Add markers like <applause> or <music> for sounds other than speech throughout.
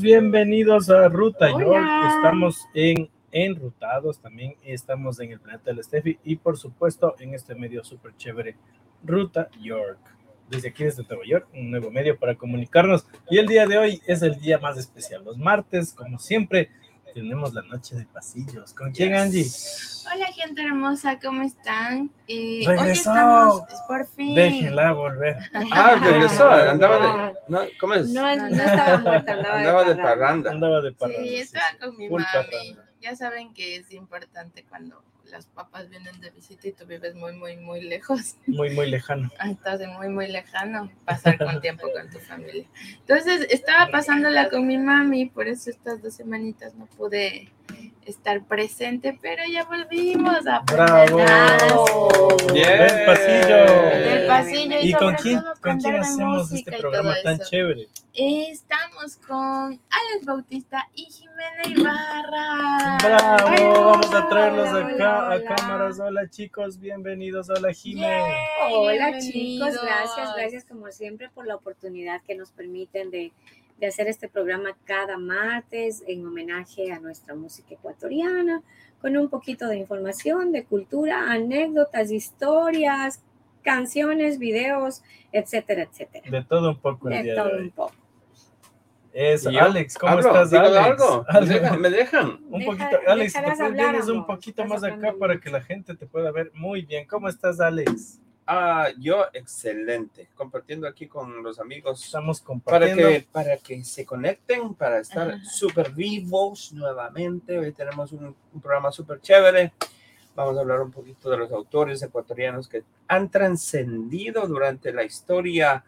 Bienvenidos a Ruta York. Estamos en Enrutados, también estamos en el planeta del Steffi y por supuesto en este medio súper chévere, Ruta York. Desde aquí, desde Nueva York, un nuevo medio para comunicarnos. Y el día de hoy es el día más especial. Los martes, como siempre, tenemos la noche de pasillos. ¿Con quién, Angie? Hola, gente hermosa, ¿cómo están? Eh, Hoy estamos, por fin. Déjenla volver. Ah, <laughs> regresó, andaba de. No, ¿Cómo es? No, no estaba muerta, andaba, andaba de, parranda. Andaba de parranda. Sí, estaba con mi mami. Ya saben que es importante cuando las papas vienen de visita y tú vives muy, muy, muy lejos. Muy, muy lejano. Ah, estás muy, muy lejano, pasar con tiempo con tu familia. Entonces, estaba pasándola con mi mami, por eso estas dos semanitas no pude estar presente, pero ya volvimos a ¡Bravo! Bien. Del pasillo. Del pasillo. ¿Y, con quién, con quién hacemos este programa tan chévere? Estamos con Alex Bautista y Jimena Ibarra. ¡Bravo! Vamos a traerlos acá a cámaras. Hola chicos, bienvenidos. Hola Jimena. Hola chicos, gracias, gracias como siempre por la oportunidad que nos permiten de de hacer este programa cada martes en homenaje a nuestra música ecuatoriana, con un poquito de información, de cultura, anécdotas, historias, canciones, videos, etcétera, etcétera. De todo un poco. El de todo un poco. Eso, Alex, ¿cómo estás, Alex? Algo? ¿Me dejan? ¿Me dejan? Un poquito, Alex, ¿te vienes un poquito más acá para que la gente te pueda ver muy bien? ¿Cómo estás, Alex? Ah, yo excelente, compartiendo aquí con los amigos. Estamos compartiendo. Para que, para que se conecten, para estar súper vivos nuevamente. Hoy tenemos un, programa súper chévere. Vamos a hablar un poquito de los autores ecuatorianos que han trascendido durante la historia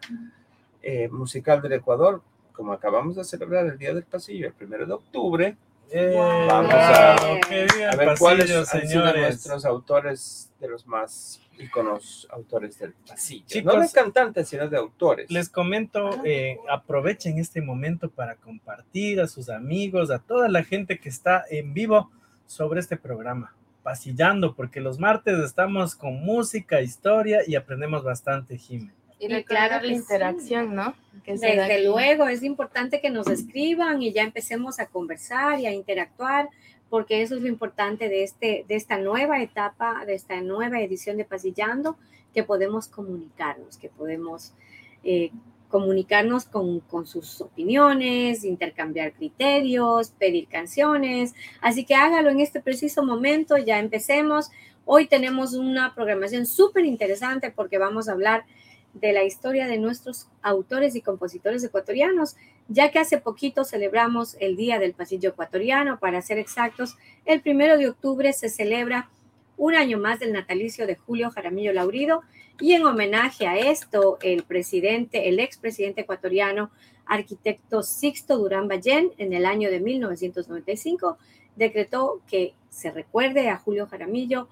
eh, musical del Ecuador. Como acabamos de celebrar el Día del Pasillo, el primero de octubre. Eh, vamos a, a ver cuáles han sido nuestros autores de los más los autores del pasillo. Chicos, no de cantantes, sino de autores. Les comento, eh, aprovechen este momento para compartir a sus amigos, a toda la gente que está en vivo sobre este programa, pasillando, porque los martes estamos con música, historia y aprendemos bastante, Jiménez. Y recordar la interacción, ¿no? Desde luego, es importante que nos escriban y ya empecemos a conversar y a interactuar porque eso es lo importante de, este, de esta nueva etapa, de esta nueva edición de Pasillando, que podemos comunicarnos, que podemos eh, comunicarnos con, con, sus opiniones, intercambiar criterios, pedir canciones. Así que hágalo en este preciso momento, ya empecemos. Hoy tenemos una programación súper interesante porque vamos a hablar de la historia de nuestros autores y compositores ecuatorianos, ya que hace poquito celebramos el Día del Pasillo Ecuatoriano, para ser exactos, el primero de octubre se celebra un año más del natalicio de Julio Jaramillo Laurido y en homenaje a esto, el presidente, el expresidente ecuatoriano, arquitecto Sixto Durán Ballén, en el año de 1995, decretó que se recuerde a Julio Jaramillo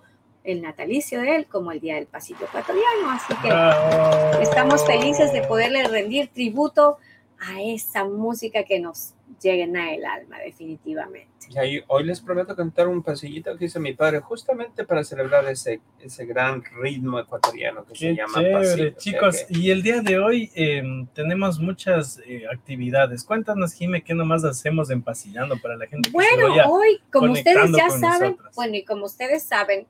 el natalicio de él como el Día del Pasillo Ecuatoriano. Así que estamos felices de poderle rendir tributo a esa música que nos llena el alma, definitivamente. Y hoy les prometo cantar un pasillito que hizo mi padre justamente para celebrar ese, ese gran ritmo ecuatoriano que se llama chévere, Chicos, y el día de hoy em, tenemos muchas eh, actividades. Cuéntanos, Jime, ¿qué nomás hacemos en Pasillando para la gente? Bueno, hoy, como ustedes ya saben, bueno, y como ustedes saben,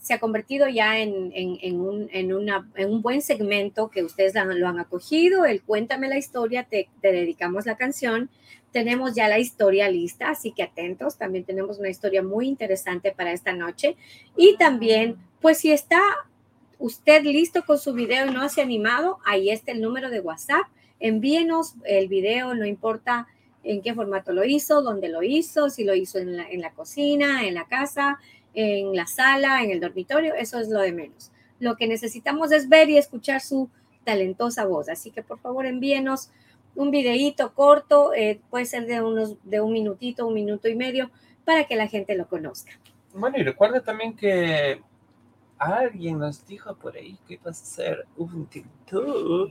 se ha convertido ya en, en, un, en, una, en, un, buen segmento que ustedes lo han acogido, el Cuéntame la historia, te, te, dedicamos la canción, tenemos ya la historia lista, así que atentos, también tenemos una historia muy interesante para esta noche. Y también, pues si está usted listo con su video y no se ha animado, ahí está el número de WhatsApp, envíenos el video, no importa en qué formato lo hizo, dónde lo hizo, si lo hizo en la, en la cocina, en la casa, en la sala, en el dormitorio, eso es lo de menos. Lo que necesitamos es ver y escuchar su talentosa voz. Así que por favor envíenos un videíto corto, eh, puede ser de, unos, de un minutito, un minuto y medio, para que la gente lo conozca. Bueno, y recuerda también que alguien nos dijo por ahí que iba a hacer un TikTok.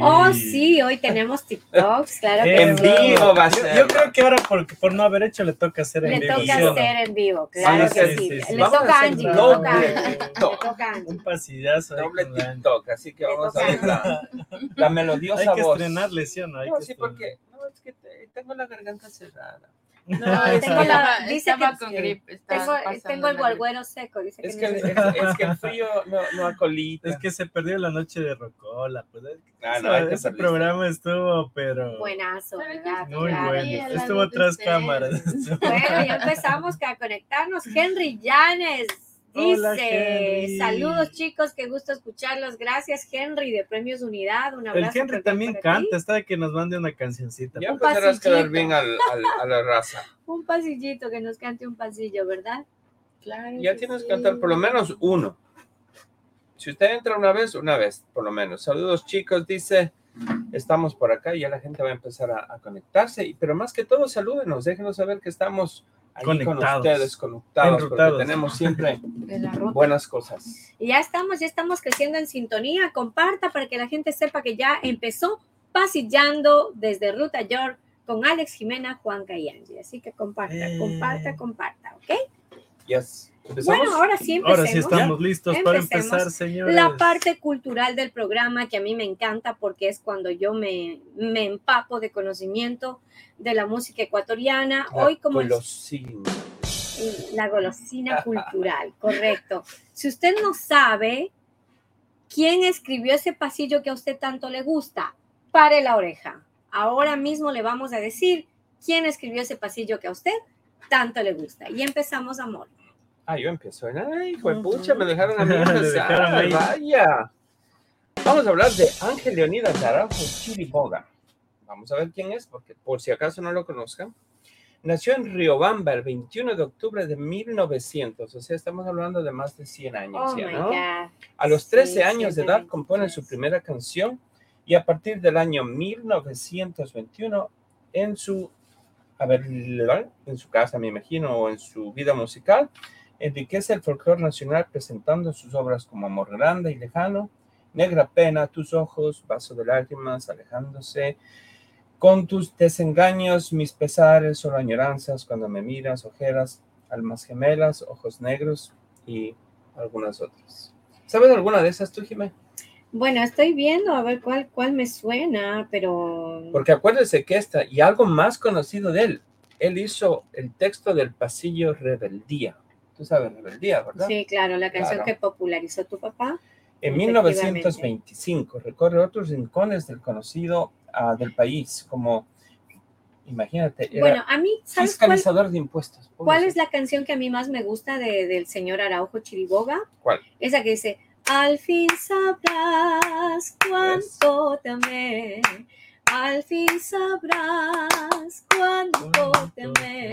Oh, sí, hoy tenemos TikToks, claro que En vivo va a ser. Yo, creo que ahora por, por no haber hecho le toca hacer en vivo. Le toca hacer en vivo, claro que sí. Le toca a Angie, le toca Angie. Un pasillazo. Doble TikTok, así que vamos a ver la, la melodiosa voz. Hay que voz. estrenarle, ¿sí o no? Hay no, que sí, porque no, es que tengo la garganta cerrada. No, <laughs> tengo estaba, la- dice estaba que- con gripe. estaba Tengo, pasando tengo el guarguero seco, dice que Es que, es, que el frío no, no acolita. Es que se perdió la noche de Rocola. Pues, Ah, no, ese- programa estuvo, pero Buenazo, muy Claro. bueno. Estuvo tras cámaras. Bueno, ya empezamos a conectarnos. Henry Llanes dice, Hola, Henry. saludos chicos, qué gusto escucharlos. Gracias Henry de Premios Unidad. Un El abrazo. Henry cordial también ti. canta, está de que nos mande una cancioncita. Ya un empezarás a quedar pasillito. bien al, al- a la raza. <laughs> Un pasillito, que nos cante un pasillo, ¿verdad? Claro Ya que tienes sí. que cantar por lo menos uno. Si usted entra una vez, una vez, por lo menos. Saludos, chicos, dice. Estamos por acá y ya la gente va a empezar a, a conectarse. y- Pero más que todo, salúdenos, déjenos saber que estamos ahí con Conectados. ustedes, conectados, Enrutados. porque tenemos siempre <laughs> buenas cosas. Y ya estamos, ya estamos creciendo en sintonía. Comparta para que la gente sepa que ya empezó pasillando desde Ruta York con Alex Jimena, Juanca y Angie. Así que comparta, Eh. comparta, comparta, ¿ok? Yes. ¿Empezamos? Bueno, ahora sí empecemos. Ahora sí estamos listos para empezar, señores. La parte cultural del programa que a mí me encanta porque es cuando yo me, me empapo de conocimiento de la música ecuatoriana. La Hoy como golosina. la golosina cultural, <laughs> correcto. Si usted no sabe quién escribió ese pasillo que a usted tanto le gusta, pare la oreja. Ahora mismo le vamos a decir quién escribió ese pasillo que a usted tanto le gusta. Y empezamos, amor. Ah, yo empiezo. Ay, hijo de pucha, me dejaron a mí <laughs> empezar. Vaya. Vamos a hablar de Ángel Leonidas Naranjo Chiriboga. Vamos a ver quién es, porque por si acaso no lo conozcan. Nació en Riobamba el 21 de octubre de 1900, o sea, estamos hablando de más de 100 años Oh ya, ¿no? A los Sí, 13 años de edad 123. compone su primera canción y a partir del año 1921 en su, a ver, en su casa me imagino o en su vida musical, enriquece el folclore nacional presentando sus obras como Amor Grande y Lejano, Negra Pena, Tus Ojos, Vaso de Lágrimas, Alejándose, Con tus desengaños, mis pesares, solo añoranzas, cuando me miras, ojeras, almas gemelas, ojos negros y algunas otras. ¿Sabes alguna de esas tú, Jimé? Bueno, estoy viendo a ver cuál, cuál me suena, pero... Porque acuérdese que esta, y algo más conocido de él, él hizo el texto del pasillo Rebeldía. Tú sabes Rebeldía, ¿verdad? Sí, claro, la canción Claro. que popularizó tu papá. En Efectivamente. 1925 recorre otros rincones del conocido ah, del país, como, imagínate, era Bueno, a mí, ¿sabes cuál, fiscalizador de impuestos. cuál es la canción que a mí más me gusta de- del señor Araujo Chiriboga? ¿Cuál? Esa que dice, al fin sabrás cuánto te amé, al fin sabrás cuánto te amé.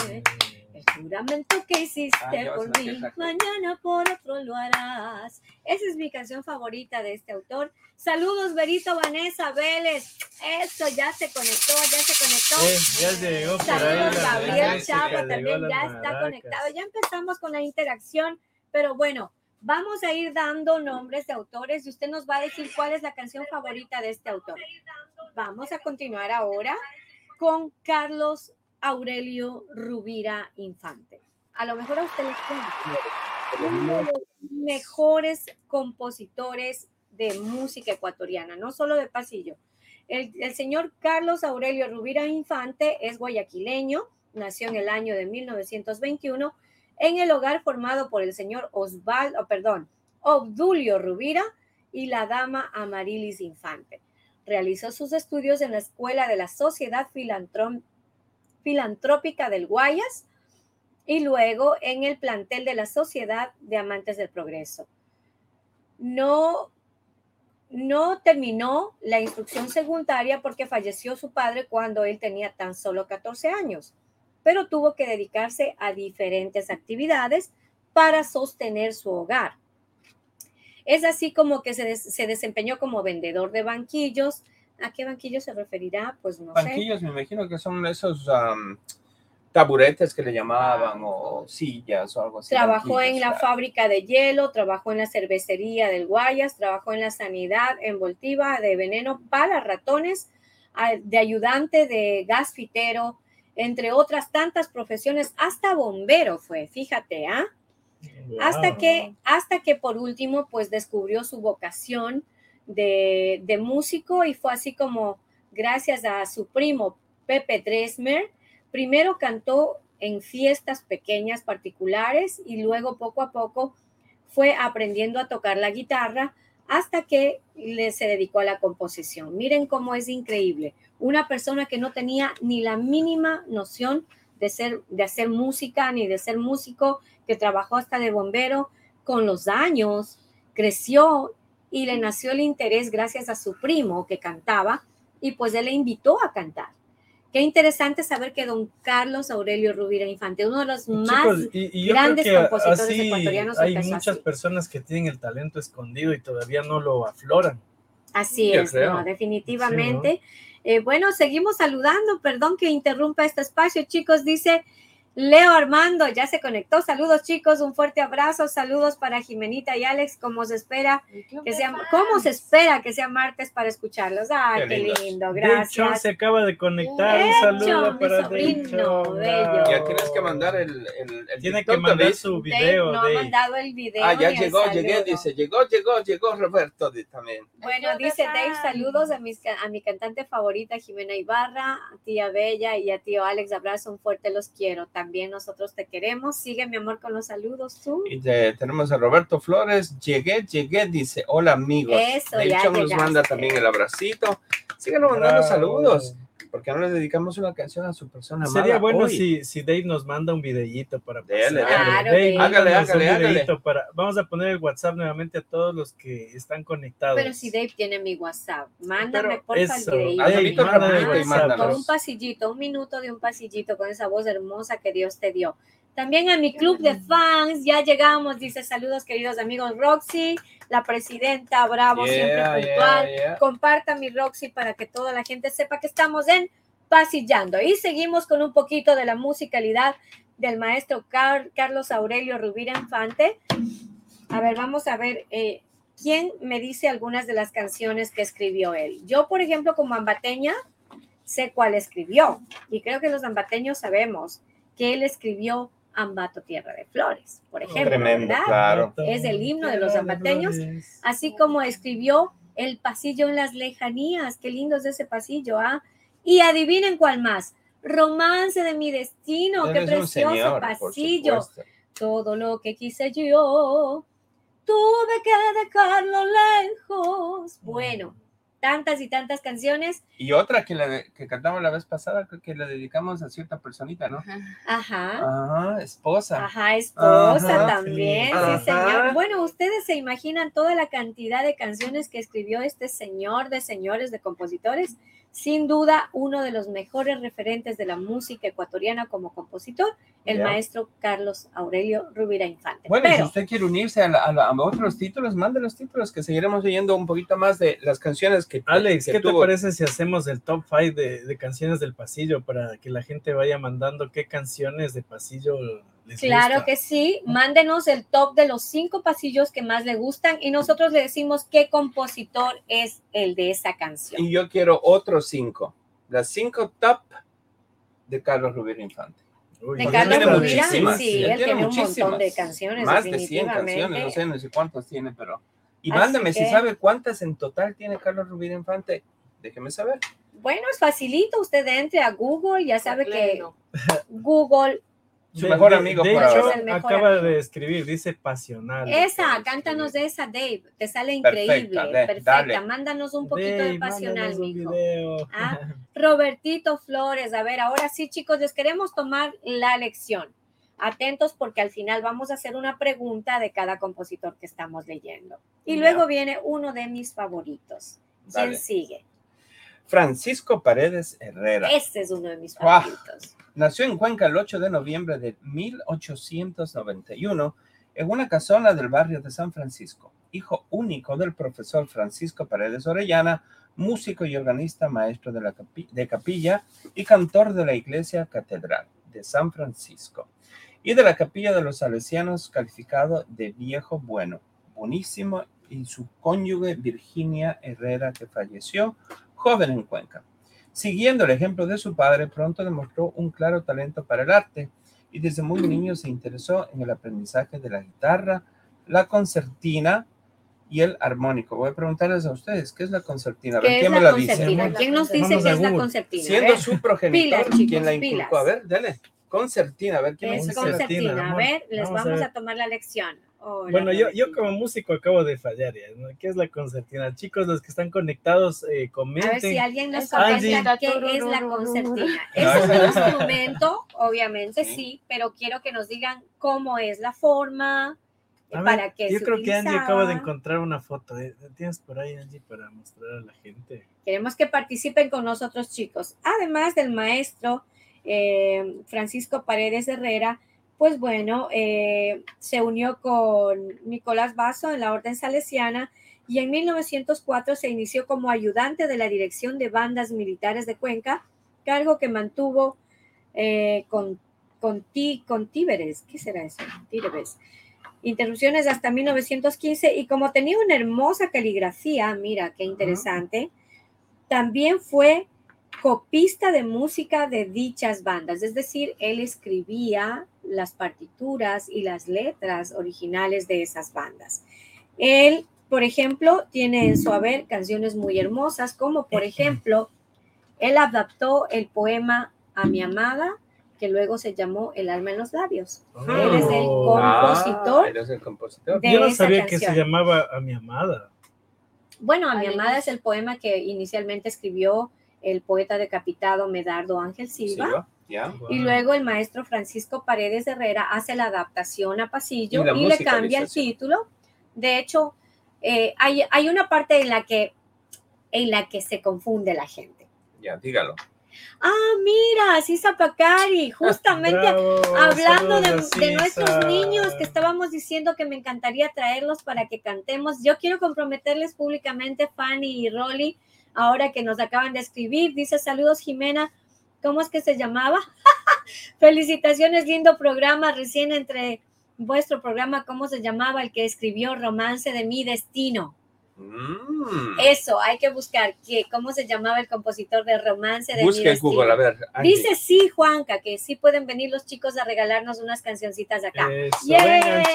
El juramento que hiciste Ah, por mí, mañana por otro lo harás. Esa es mi canción favorita de este autor. Saludos, Berito Vanessa Vélez. Eso ya se conectó, ya se conectó. Eh, ya llegó ahí Saludos, la Gabriel Chapa también ya está conectado. Ya empezamos con la interacción, pero bueno, vamos a ir dando nombres de autores y usted nos va a decir cuál es la canción favorita de este autor. Vamos a continuar ahora con Carlos Aurelio Rubira Infante. A lo mejor a usted le suena. Uno de los mejores compositores de música ecuatoriana, no solo de pasillo. El, el señor Carlos Aurelio Rubira Infante es guayaquileño, nació en el año de 1921 en el hogar formado por el señor Osvaldo, perdón, Obdulio Rubira y la dama Amarilis Infante. Realizó sus estudios en la Escuela de la Sociedad Filantrópica del Guayas y luego en el plantel de la Sociedad de Amantes del Progreso. No, no terminó la instrucción secundaria porque falleció su padre cuando él tenía tan solo 14 años, pero tuvo que dedicarse a diferentes actividades para sostener su hogar. Es así como que se, des- se desempeñó como vendedor de banquillos. ¿A qué banquillo se referirá? Pues no sé. Banquillos, me imagino que son esos taburetes que le llamaban o sillas o algo así. Trabajó en banquillos, la claro. fábrica de hielo, trabajó en la cervecería del Guayas, trabajó en la sanidad envoltiva de veneno para ratones, de ayudante de gasfitero, entre otras tantas profesiones, hasta bombero fue, fíjate, ¿ah? Hasta Wow. que, hasta que por último, pues descubrió su vocación de, de músico y fue así como gracias a su primo Pepe Dresmer. Primero cantó en fiestas pequeñas particulares y luego poco a poco fue aprendiendo a tocar la guitarra hasta que le se dedicó a la composición. Miren cómo es increíble. Una persona que no tenía ni la mínima noción de, ser, de hacer música ni de ser músico, que trabajó hasta de bombero, con los años creció y le nació el interés gracias a su primo que cantaba y pues él le invitó a cantar. Qué interesante saber que don Carlos Aurelio Rubira Infante, uno de los más grandes compositores ecuatorianos. Hay muchas personas que tienen el talento escondido y todavía no lo afloran. Así es, definitivamente. Eh, bueno, seguimos saludando, perdón que interrumpa este espacio, chicos, dice Leo Armando ya se conectó. Saludos chicos, un fuerte abrazo. Saludos para Jimenita y Alex. ¿Cómo se espera que sea, cómo se espera que sea martes para escucharlos? Ah, qué, lindo, gracias. se acaba de conectar. un saludo para sobrino, bello. Ya tienes que mandar el, el, Tiene que mandar su video. no ha mandado el video. Ah, ya llegó, llegué, dice, llegó, llegó, llegó Roberto también. Bueno, dice Dave, saludos a, mis, a mi cantante favorita Jimena Ibarra, a tía Bella y a tío Alex. Abrazo, un fuerte los quiero también nosotros te queremos. Sigue, mi amor, con los saludos tú. Y tenemos a Roberto Flores. Llegué, llegué, dice, hola amigos. Eso, de hecho, nos manda también el abracito. Síguenos mandando saludos porque no le dedicamos una canción a su persona Sería bueno si, si Dave nos manda un videíto para Dale, Dave, hágale, hágale, hágale. Para, vamos a poner el WhatsApp nuevamente a todos los que están conectados. Pero si Dave tiene mi WhatsApp, mándame por favor el videíto. Con un pasillito, un minuto de un pasillito con esa voz hermosa que Dios te dio. También a mi club de fans, ya llegamos, dice saludos queridos amigos Roxy, la presidenta Bravo, siempre puntual. Comparta mi Roxy para que toda la gente sepa que estamos en Pasillando. Y seguimos con un poquito de la musicalidad del maestro Carlos Aurelio Rubira Infante. A ver, vamos a ver eh, quién me dice algunas de las canciones que escribió él. Yo, por ejemplo, como ambateña, sé cuál escribió. Y creo que los ambateños sabemos que él escribió Ambato Tierra de Flores, por ejemplo. Tremendo, claro. Es el himno de los ambateños, así como escribió El pasillo en las lejanías, qué lindo es ese pasillo, ¿ah? Y adivinen cuál más, Romance de mi destino, qué precioso pasillo. Todo lo que quise yo, tuve que dejarlo lejos. Bueno, tantas y tantas canciones. Y otra que, la que cantamos la vez pasada, que le dedicamos a cierta personita, ¿no? Ajá. Ajá, esposa. Ajá, esposa también, sí, señor. Bueno, ustedes se imaginan toda la cantidad de canciones que escribió este señor de señores de compositores sin duda uno de los mejores referentes de la música ecuatoriana como compositor, el maestro Carlos Aurelio Rubira Infante. Bueno, si usted quiere unirse a, otros títulos, mande los títulos que seguiremos leyendo un poquito más de las canciones que Alex, ¿qué te parece si hacemos el top 5 de, de, canciones del pasillo para que la gente vaya mandando qué canciones de pasillo Claro que sí, mándenos el top de los cinco pasillos que más le gustan y nosotros le decimos qué compositor es el de esa canción. Y yo quiero otros cinco, las cinco top de Carlos Rubira Infante. de Carlos Rubira, sí, él tiene, un montón de canciones. Más de 100 canciones, no sé, no sé cuántas tiene, pero... Y mándame si sabe cuántas en total tiene Carlos Rubira Infante, déjeme saber. Bueno, es facilito, usted entre a Google, ya sabe que Google su mejor amigo. De, hecho, acaba de escribir, dice pasional. Esa, cántanos de esa, Dave. Te sale increíble. Perfecta. Mándanos un poquito de pasional, mijo. ¿Ah? <laughs> Robertito Flores. A ver, ahora sí, chicos, les queremos tomar la lección. Atentos porque al final vamos a hacer una pregunta de cada compositor que estamos leyendo. Y luego viene uno de mis favoritos. ¿Quién sigue? Francisco Paredes Herrera. Este es uno de mis favoritos. Nació en Cuenca el 8 de noviembre de 1891 en una casona del barrio de San Francisco, hijo único del profesor Francisco Paredes Orellana, músico y organista maestro de, la de capilla y cantor de la iglesia catedral de San Francisco y de la capilla de los salesianos calificado de viejo bueno, buenísimo y su cónyuge Virginia Herrera que falleció joven en Cuenca. Siguiendo el ejemplo de su padre, pronto demostró un claro talento para el arte y desde muy niño se interesó en el aprendizaje de la guitarra, la concertina y el armónico. Voy a preguntarles a ustedes, ¿qué es la concertina? A ver, ¿Qué es ¿quién me la dice? ¿Quién nos dice Vamos qué a es la concertina? A Siendo su progenitor, Pilas, chicos, ¿quién la pilas. inculcó? A ver, dale. Concertina, a ver quién me dice. concertina, concertina. A ver, les Vamos a vamos ver. a tomar la lección. Hola, Bueno, yo, yo como músico acabo de fallar ya. ¿no? ¿Qué es la concertina? Chicos, los que están conectados, eh, A ver si comenten. alguien nos comenta qué es la concertina. <laughs> Es un instrumento, obviamente Sí. sí, pero quiero que nos digan cómo es la forma, ver, para qué yo se creo que Angie acaba de encontrar una foto. ¿eh? ¿Tienes por ahí, Angie, para mostrar a la gente? Queremos que participen con nosotros, chicos. Además del maestro eh, Francisco Paredes Herrera, pues bueno, eh, se unió con Nicolás Basso en la Orden Salesiana y en 1904 se inició como ayudante de la Dirección de Bandas Militares de Cuenca, cargo que mantuvo eh, con, con, Tí- con Tíberes. ¿Qué será eso? Tíberes. Interrupciones hasta 1915 y como tenía una hermosa caligrafía, mira qué interesante, también fue copista de música de dichas bandas, es decir, él escribía las partituras y las letras originales de esas bandas. Él, por ejemplo, tiene en su haber canciones muy hermosas, como por ejemplo, él adaptó el poema A mi amada, que luego se llamó El alma en los labios. Él es el Oh. compositor. Ah, él es el compositor. de Yo no esa sabía que se llamaba A mi amada. Bueno, A mi Al amada es el poema que inicialmente escribió el poeta decapitado Medardo Ángel Silva. Silva, ¿ya? Y Wow. luego el maestro Francisco Paredes Herrera hace la adaptación a pasillo Y y, le cambia el título. De hecho, eh, hay, hay una parte en la, que, en la que se confunde la gente. Ya, dígalo. Ah, mira, Sisa Pacari, <laughs> justamente Bravo, hablando de, de nuestros niños que estábamos diciendo que me encantaría traerlos para que cantemos. Yo quiero comprometerles públicamente, Fanny y Rolly, ahora que nos acaban de escribir. Dice saludos, Jimena. ¿Cómo es que se llamaba? <laughs> Felicitaciones, lindo programa. Recién entre vuestro programa, ¿cómo se llamaba? El que escribió Romance de mi destino. Mm. Eso, hay que buscar que, cómo se llamaba el compositor de Romance de Busca en. Google, a ver. Angie. Dice sí, Juanca, que sí pueden venir los chicos a regalarnos unas cancioncitas acá. Eso,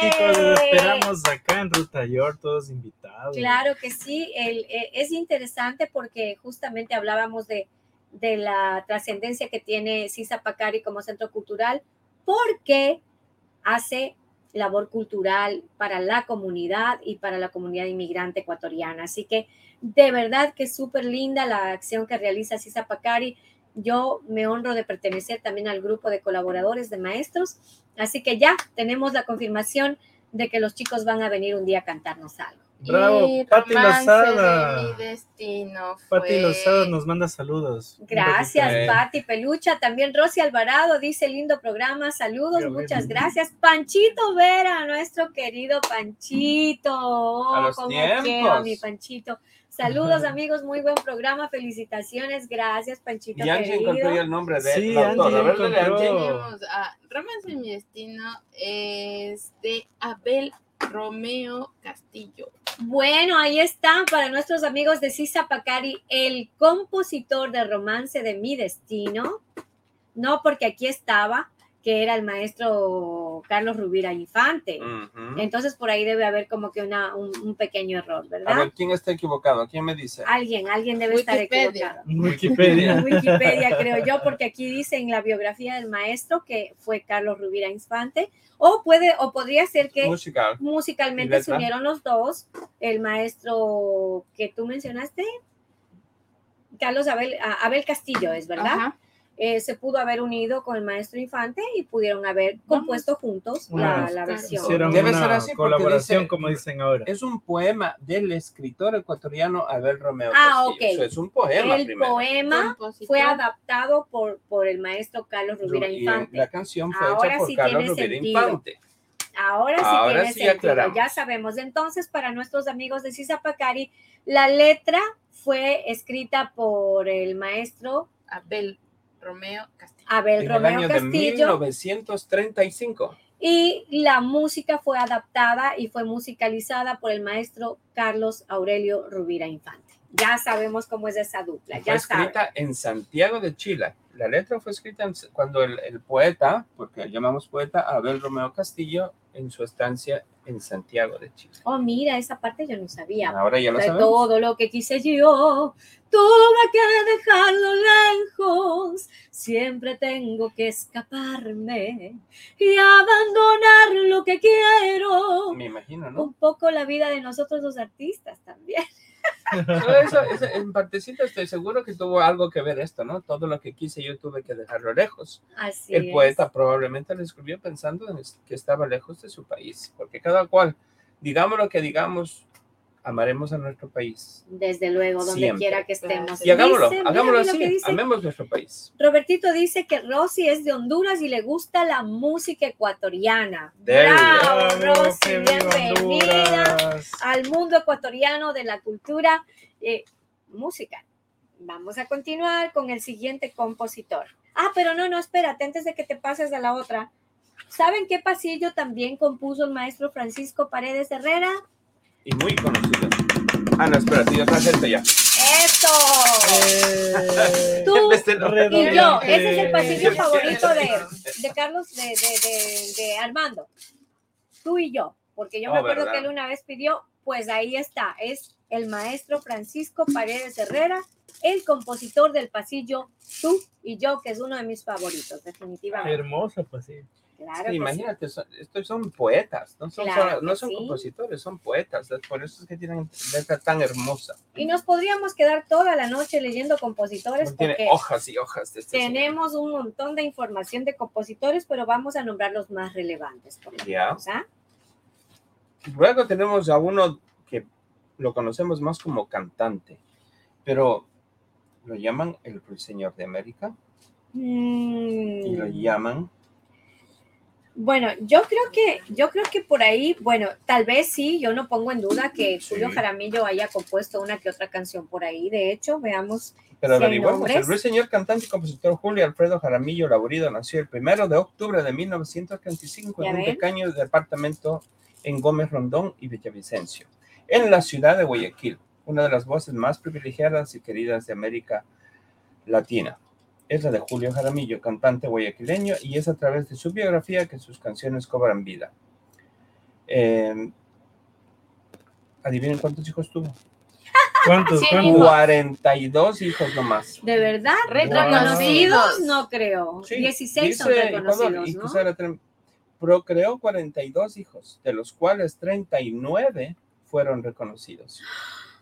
chicos, los esperamos acá en Ruta York, todos invitados. Claro que sí, el- eh, es interesante porque justamente hablábamos de, de la trascendencia que tiene Sisa Pacari como centro cultural, porque hace labor cultural para la comunidad y para la comunidad inmigrante ecuatoriana. Así que de verdad que es súper linda la acción que realiza Sisa Pacari. Yo me honro de pertenecer también al grupo de colaboradores de maestros. Así que ya tenemos la confirmación de que los chicos van a venir un día a cantarnos algo. Bravo, Y Pati Lozada. de mi destino Pati Lozada nos manda saludos. Gracias, Eh. Pati Pelucha. También Rosy Alvarado dice lindo programa. Saludos, Qué muchas gracias. Panchito Vera, nuestro querido Panchito. Oh, A los cómo tiempos. quiero mi Panchito. Saludos, amigos. Muy buen programa. Felicitaciones. Gracias, Panchito Y Angie encontró el nombre de Sí, la autora. Tenemos a Romance de mi destino es de Abel Romeo Castillo. Bueno, ahí está para nuestros amigos de Sisa Pacari, el compositor de Romance de mi Destino. No, porque aquí estaba, que era el maestro Carlos Rubira Infante. Entonces por ahí debe haber como que una, un, un pequeño error, A ¿verdad? ver, ¿quién está equivocado? ¿Quién me dice? Alguien, alguien debe estar Wikipedia. equivocado. Wikipedia. En <laughs> Wikipedia, creo yo, porque aquí dice en la biografía del maestro que fue Carlos Rubira Infante, o puede, o podría ser que Musical. musicalmente ¿Y se unieron los dos, el maestro que tú mencionaste, Carlos Abel, a- Abel Castillo, es verdad. Ajá. Eh, se pudo haber unido con el maestro Infante y pudieron haber compuesto juntos la, Una- la versión. Hicieron Debe una ser así colaboración, dice- como dicen ahora. Es un poema del escritor ecuatoriano Abel Romeo Ah, Castillo. ok. Eso es un poema el primero. poema fue adaptado por, por el maestro Carlos Rubira Y Infante. la canción fue Ahora hecha por sí Carlos tiene Rubira sentido. Infante. Ahora sí Ahora tiene sí sentido, aclaramos. ya sabemos. Entonces, para nuestros amigos de Sisa Pacari, la letra fue escrita por el maestro Abel Romeo Castillo. Abel En el año de Castillo 1935. y la música fue adaptada y fue musicalizada por el maestro Carlos Aurelio Rubira Infante. Ya sabemos cómo es esa dupla, Fue ya saben. escrita en Santiago de Chile. La letra fue escrita en- cuando el, el poeta, porque le llamamos poeta, Abel Romeo Castillo, en su estancia en Santiago de Chile. Oh, mira, esa parte yo no sabía. Ahora ya lo sabemos. todo lo que quise yo, tuve que dejarlo lejos. Siempre tengo que escaparme y abandonar lo que quiero. Me imagino, ¿no? Un poco la vida de nosotros los artistas también. Todo eso, eso, en partecita estoy seguro que tuvo algo que ver esto, ¿no? Todo lo que quise yo tuve que dejarlo lejos. Así El es. poeta probablemente lo escribió pensando en que estaba lejos de su país, porque cada cual, digamos lo que digamos, amaremos a nuestro país. Desde luego, donde Siempre. quiera que estemos. Y hagámoslo, Dice, hagámoslo así, amemos nuestro país. Robertito dice que Rosy es de Honduras y le gusta la música ecuatoriana. There ¡Bravo, Bravo, Rosy! Bienvenida al mundo ecuatoriano de la cultura eh, música. Vamos a continuar con el siguiente compositor. Ah, pero no, no, espérate, antes de que te pases a la otra. ¿Saben qué pasillo también compuso el maestro Francisco Paredes Herrera? Y muy conocido. Ah, no, espérate, yo otra gente ya. ¡Eso! Eh, Tú <laughs> Este. Y yo, ese es el pasillo favorito de, de Carlos, de, de, de- de Armando. Tú y yo, porque yo me Oh, acuerdo ¿verdad? que él una vez pidió, pues ahí está, es el maestro Francisco Paredes Herrera, el compositor del pasillo Tú y yo, que es uno de mis favoritos, definitivamente. Hermoso, pues sí. Claro Sí, imagínate, son- estos son poetas, no son, Claro no son sí. compositores, son poetas, por eso es que tienen letra tan hermosa. Y nos podríamos quedar toda la noche leyendo compositores Tiene porque hojas y hojas de este señor. tenemos un montón de información de compositores, pero vamos a nombrar los más relevantes. Por Ya. ¿ah? Luego tenemos a uno que lo conocemos más como cantante, pero lo llaman el Ruiseñor de América y lo Mm. llaman Bueno, yo creo que, yo creo que por ahí, bueno, tal vez sí, yo no pongo en duda que Sí. Julio Jaramillo haya compuesto una que otra canción por ahí. De hecho, veamos, Pero averiguamos, el ruiseñor cantante y compositor Julio Alfredo Jaramillo Laborido nació el primero de octubre de 1935 Ya en un pequeño departamento en Gómez Rondón y Villavicencio, en la ciudad de Guayaquil, una de las voces más privilegiadas y queridas de América Latina. Es la de Julio Jaramillo, cantante guayaquileño, y es a través de su biografía que sus canciones cobran vida. Eh, adivinen cuántos hijos tuvo. ¿Cuántos? ¿Cuántos? 42 hijos nomás. ¿de verdad? Reconocidos. No creo. Sí, 16 son dice reconocidos, Ecuador, y ¿no? procreó 42 hijos, de los cuales 39 fueron reconocidos.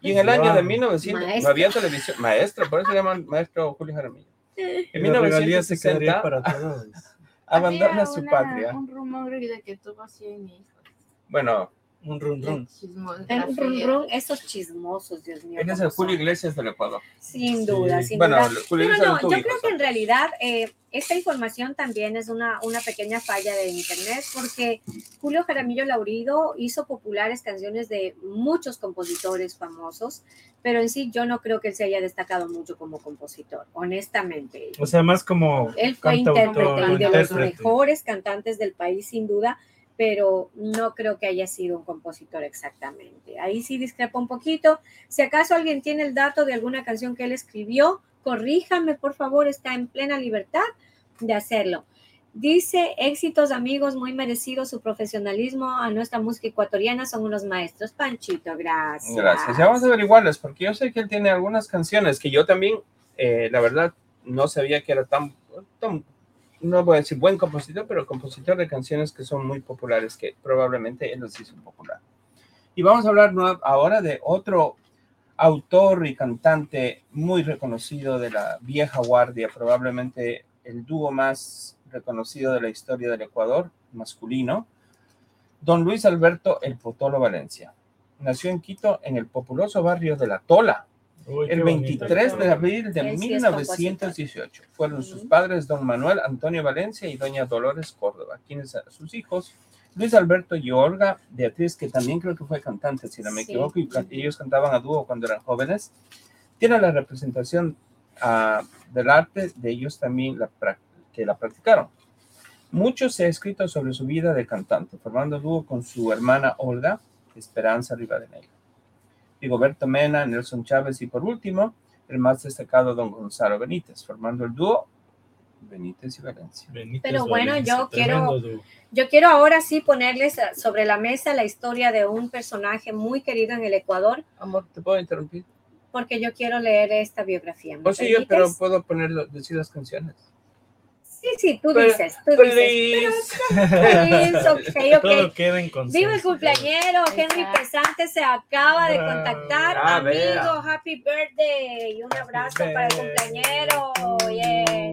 Y en el año de Wow. 1900 no Maestro. había televisión, maestro, por eso se llaman maestro Julio Jaramillo. En Y la regalía se 1960 quedaría para todos. <laughs> abandona su patria. Un rumor de que tuvo 100 hijos. Bueno, Un run run. Rum, fría. rum, esos chismosos, Dios mío. él es cómo el Julio. Iglesias del Ecuador. Sin duda, Sí. sin Bueno, duda. Julio Pero Iglesias no, no yo creo que en realidad eh, esta información también es una, una pequeña falla de internet porque Julio Jaramillo Laurido hizo populares canciones de muchos compositores famosos, pero en sí yo no creo que él se haya destacado mucho como compositor, honestamente. O sea, más como Él fue intérprete y de los mejores cantantes del país, sin duda, pero no creo que haya sido un compositor exactamente. Ahí sí discrepa un poquito. Si acaso alguien tiene el dato de alguna canción que él escribió, corríjame, por favor, está en plena libertad de hacerlo. Dice, éxitos amigos, muy merecido su profesionalismo a nuestra música ecuatoriana, son unos maestros. Panchito, gracias. Gracias. Ya vamos a averiguarlas, porque yo sé que él tiene algunas canciones que yo también, eh, la verdad, no sabía que era tan- no voy a decir buen compositor, pero compositor de canciones que son muy populares, que probablemente él los hizo popular. Y vamos a hablar ahora de otro autor y cantante muy reconocido de la vieja guardia, probablemente el dúo más reconocido de la historia del Ecuador, masculino, don Luis Alberto El Potolo Valencia. Nació en Quito, en el populoso barrio de La Tola, Uy, el bonito. 23 de abril de Él sí es 1918. Fueron sus padres don Manuel Antonio Valencia y doña Dolores Córdoba, quienes eran sus hijos, Luis Alberto y Olga Beatriz, que también creo que fue cantante, si no me Sí. equivoco, y ellos cantaban a dúo cuando eran jóvenes. Tiene la representación ah, del arte de ellos también la, que la practicaron. Mucho se ha escrito sobre su vida de cantante, formando dúo con su hermana Olga, Esperanza Rivadeneira. Rigoberto Mena, Nelson Chávez y por último, el más destacado don Gonzalo Benítez, formando el dúo Benítez y Valencia. Benítez Pero bueno, Valencia, yo quiero- dúo. Yo quiero ahora sí ponerles eh, sobre la mesa la historia de un personaje muy querido en el Ecuador, Amor, ¿te puedo interrumpir? porque yo quiero leer esta biografía. ¿me Oh, sí, yo, pero puedo ponerlo, decir las canciones. Sí, sí, tú Pero- dices, tú dices. Please. <laughs> Please, ok, Todo ok. queda en consenso. Viva el cumpleañero, Henry. Pesante se acaba de Ah, contactar. ah, Amigo, vea. happy birthday. Y un abrazo para el cumpleañero. Yeah.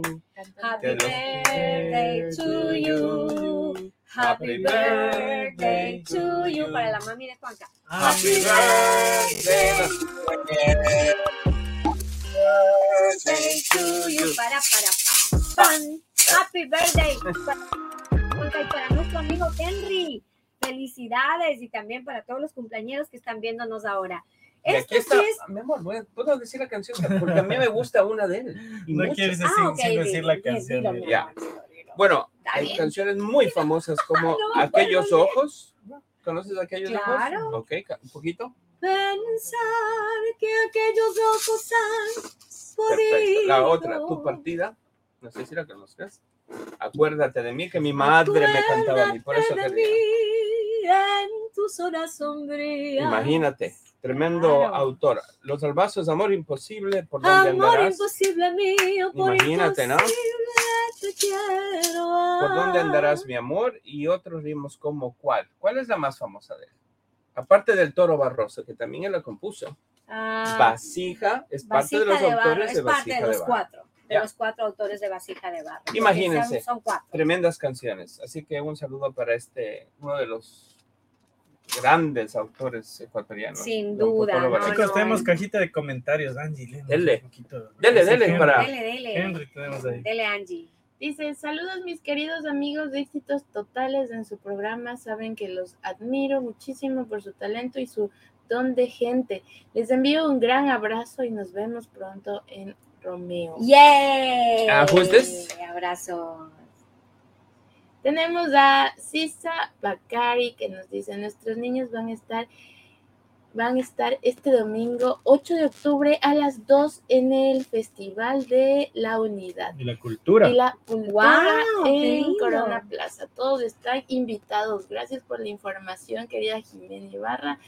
Happy birthday to you. Happy birthday to you. Para la mami de Juanca. Happy birthday. Birthday to you. Para, para, pa, pan. Happy birthday. Y para nuestro amigo Henry. Felicidades y también para todos los cumpleaños que están viéndonos ahora. Y Esto aquí está, sí es mi amor, puedo decir la canción porque a mí me gusta una de él. y No mucho. quieres Ah, sin, ok, sin decir la canción. dilo, Ya. Bueno, hay bien. canciones muy famosas como no Aquellos puedo Ojos. ¿Conoces Aquellos Claro. Ojos? Ok, un poquito. Pensar que aquellos ojos han Perfecto. La otra, podido. Tu Partida. No sé si la conozcas. Acuérdate de mí, que mi madre me cantaba a mí, por eso quería. en tus horas sombrías. Imagínate, tremendo Claro. autor. Los albazos, amor imposible, ¿por dónde Amor andarás? imposible mío, por Imagínate, ¿no? te quiero. ¿Por dónde andarás, mi amor? Y otros ritmos como ¿cuál? ¿Cuál es la más famosa de él? Aparte del Toro Barroso, que también él la compuso. Ah, Vasija es parte de los barro, autores es de parte Vasija de de los cuatro, de Ya. los cuatro autores de Vasija de Barro. Imagínense. Son, son cuatro. Tremendas canciones. Así que un saludo para este, uno de los grandes autores ecuatorianos. Sin duda, no. Chicos, no, tenemos el- cajita de comentarios, Angie. Dele. poquito. Dele, dele Henry. para- Dele, dele. Henry tenemos ahí. Dele, Angie. Dice, saludos mis queridos amigos de éxitos totales en su programa. Saben que los admiro muchísimo por su talento y su don de gente. Les envío un gran abrazo y nos vemos pronto en Romeo. ¡Yay! Ajustes. Abrazo. Tenemos a Sisa Bakari que nos dice, nuestros niños van a estar van a estar este domingo 8 de octubre a las 2 en el Festival de la Unidad Y la cultura. y la cultura en. Corona Plaza. Todos están invitados. Gracias por la información, querida Jimena Ibarra.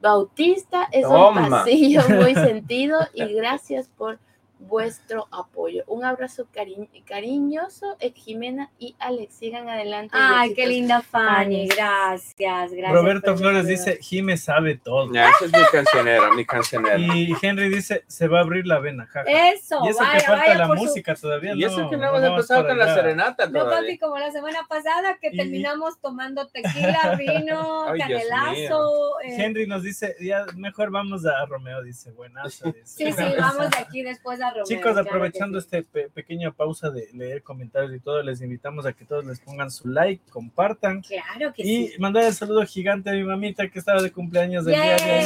Bautista es un pasillo muy <laughs> sentido y gracias por vuestro apoyo. Un abrazo cari- cariñoso, eh, Jimena y Alex. Sigan adelante. y Ay, qué linda Fanny. Fanny. Gracias, gracias. Roberto Flores dice, Jime sabe todo. Ya, ese es mi cancionero, mi cancionero. Y Henry dice, se va a abrir la vena, jaja. Eso, y eso vaya, que falta vaya la por su- música todavía. Y eso que no no hemos empezado con la serenata No, todavía. papi, como la semana pasada que Y- terminamos tomando tequila, <laughs> vino, Ay, canelazo. eh, Henry nos dice, ya mejor vamos a Romeo, dice, buenazo. dice. Sí, sí, vamos de aquí después a Chicos, claro aprovechando sí. este pe- pequeña pausa de leer comentarios y todo, les invitamos a que todos les pongan su like, compartan Claro que y sí. mandar el saludo gigante a mi mamita que estaba de cumpleaños el día de ayer.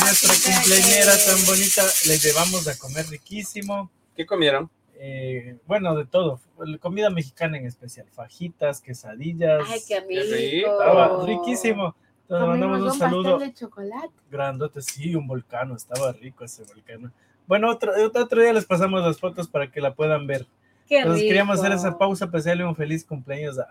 Nuestra cumpleañera tan bonita, le llevamos a comer riquísimo. ¿Qué comieron? eh, bueno, de todo, comida mexicana en especial, fajitas, quesadillas. Ay, qué rico. Estaba riquísimo. Entonces mandamos un un saludo de chocolate. grandote, sí, un volcán, estaba rico ese volcán. Bueno, otro, otro día les pasamos las fotos para que la puedan ver. Qué Entonces queríamos hacer rico. esa pausa para hacerle un feliz cumpleaños a,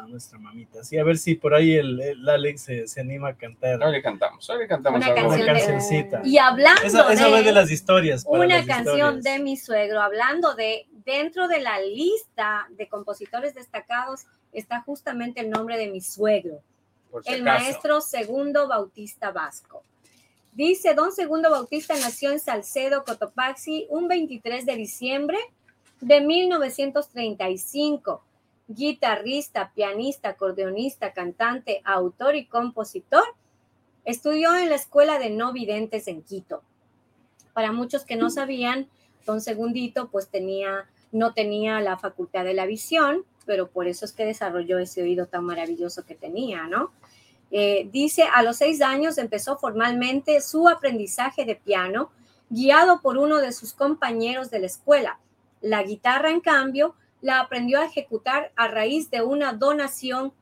a- nuestra mamita. Así a ver si por ahí el, el Alex se, se anima a cantar Hoy le cantamos, hoy le cantamos Una algo. una canción de- cancioncita. Y hablando eso va de, de las historias. para una las canción historias. de mi suegro, hablando de dentro de la lista de compositores destacados está justamente el nombre de mi suegro, si el acaso. maestro Segundo Bautista Vasco. Dice, don Segundo Bautista nació en Salcedo, Cotopaxi, un 23 de diciembre de 1935. Guitarrista, pianista, acordeonista, cantante, autor y compositor. Estudió en la Escuela de No Videntes en Quito. Para muchos que no sabían, don Segundito pues tenía, no tenía la facultad de la visión, pero por eso es que desarrolló ese oído tan maravilloso que tenía, ¿no? Eh, dice, a los seis años empezó formalmente su aprendizaje de piano, guiado por uno de sus compañeros de la escuela. La guitarra, en cambio, la aprendió a ejecutar a raíz de una donación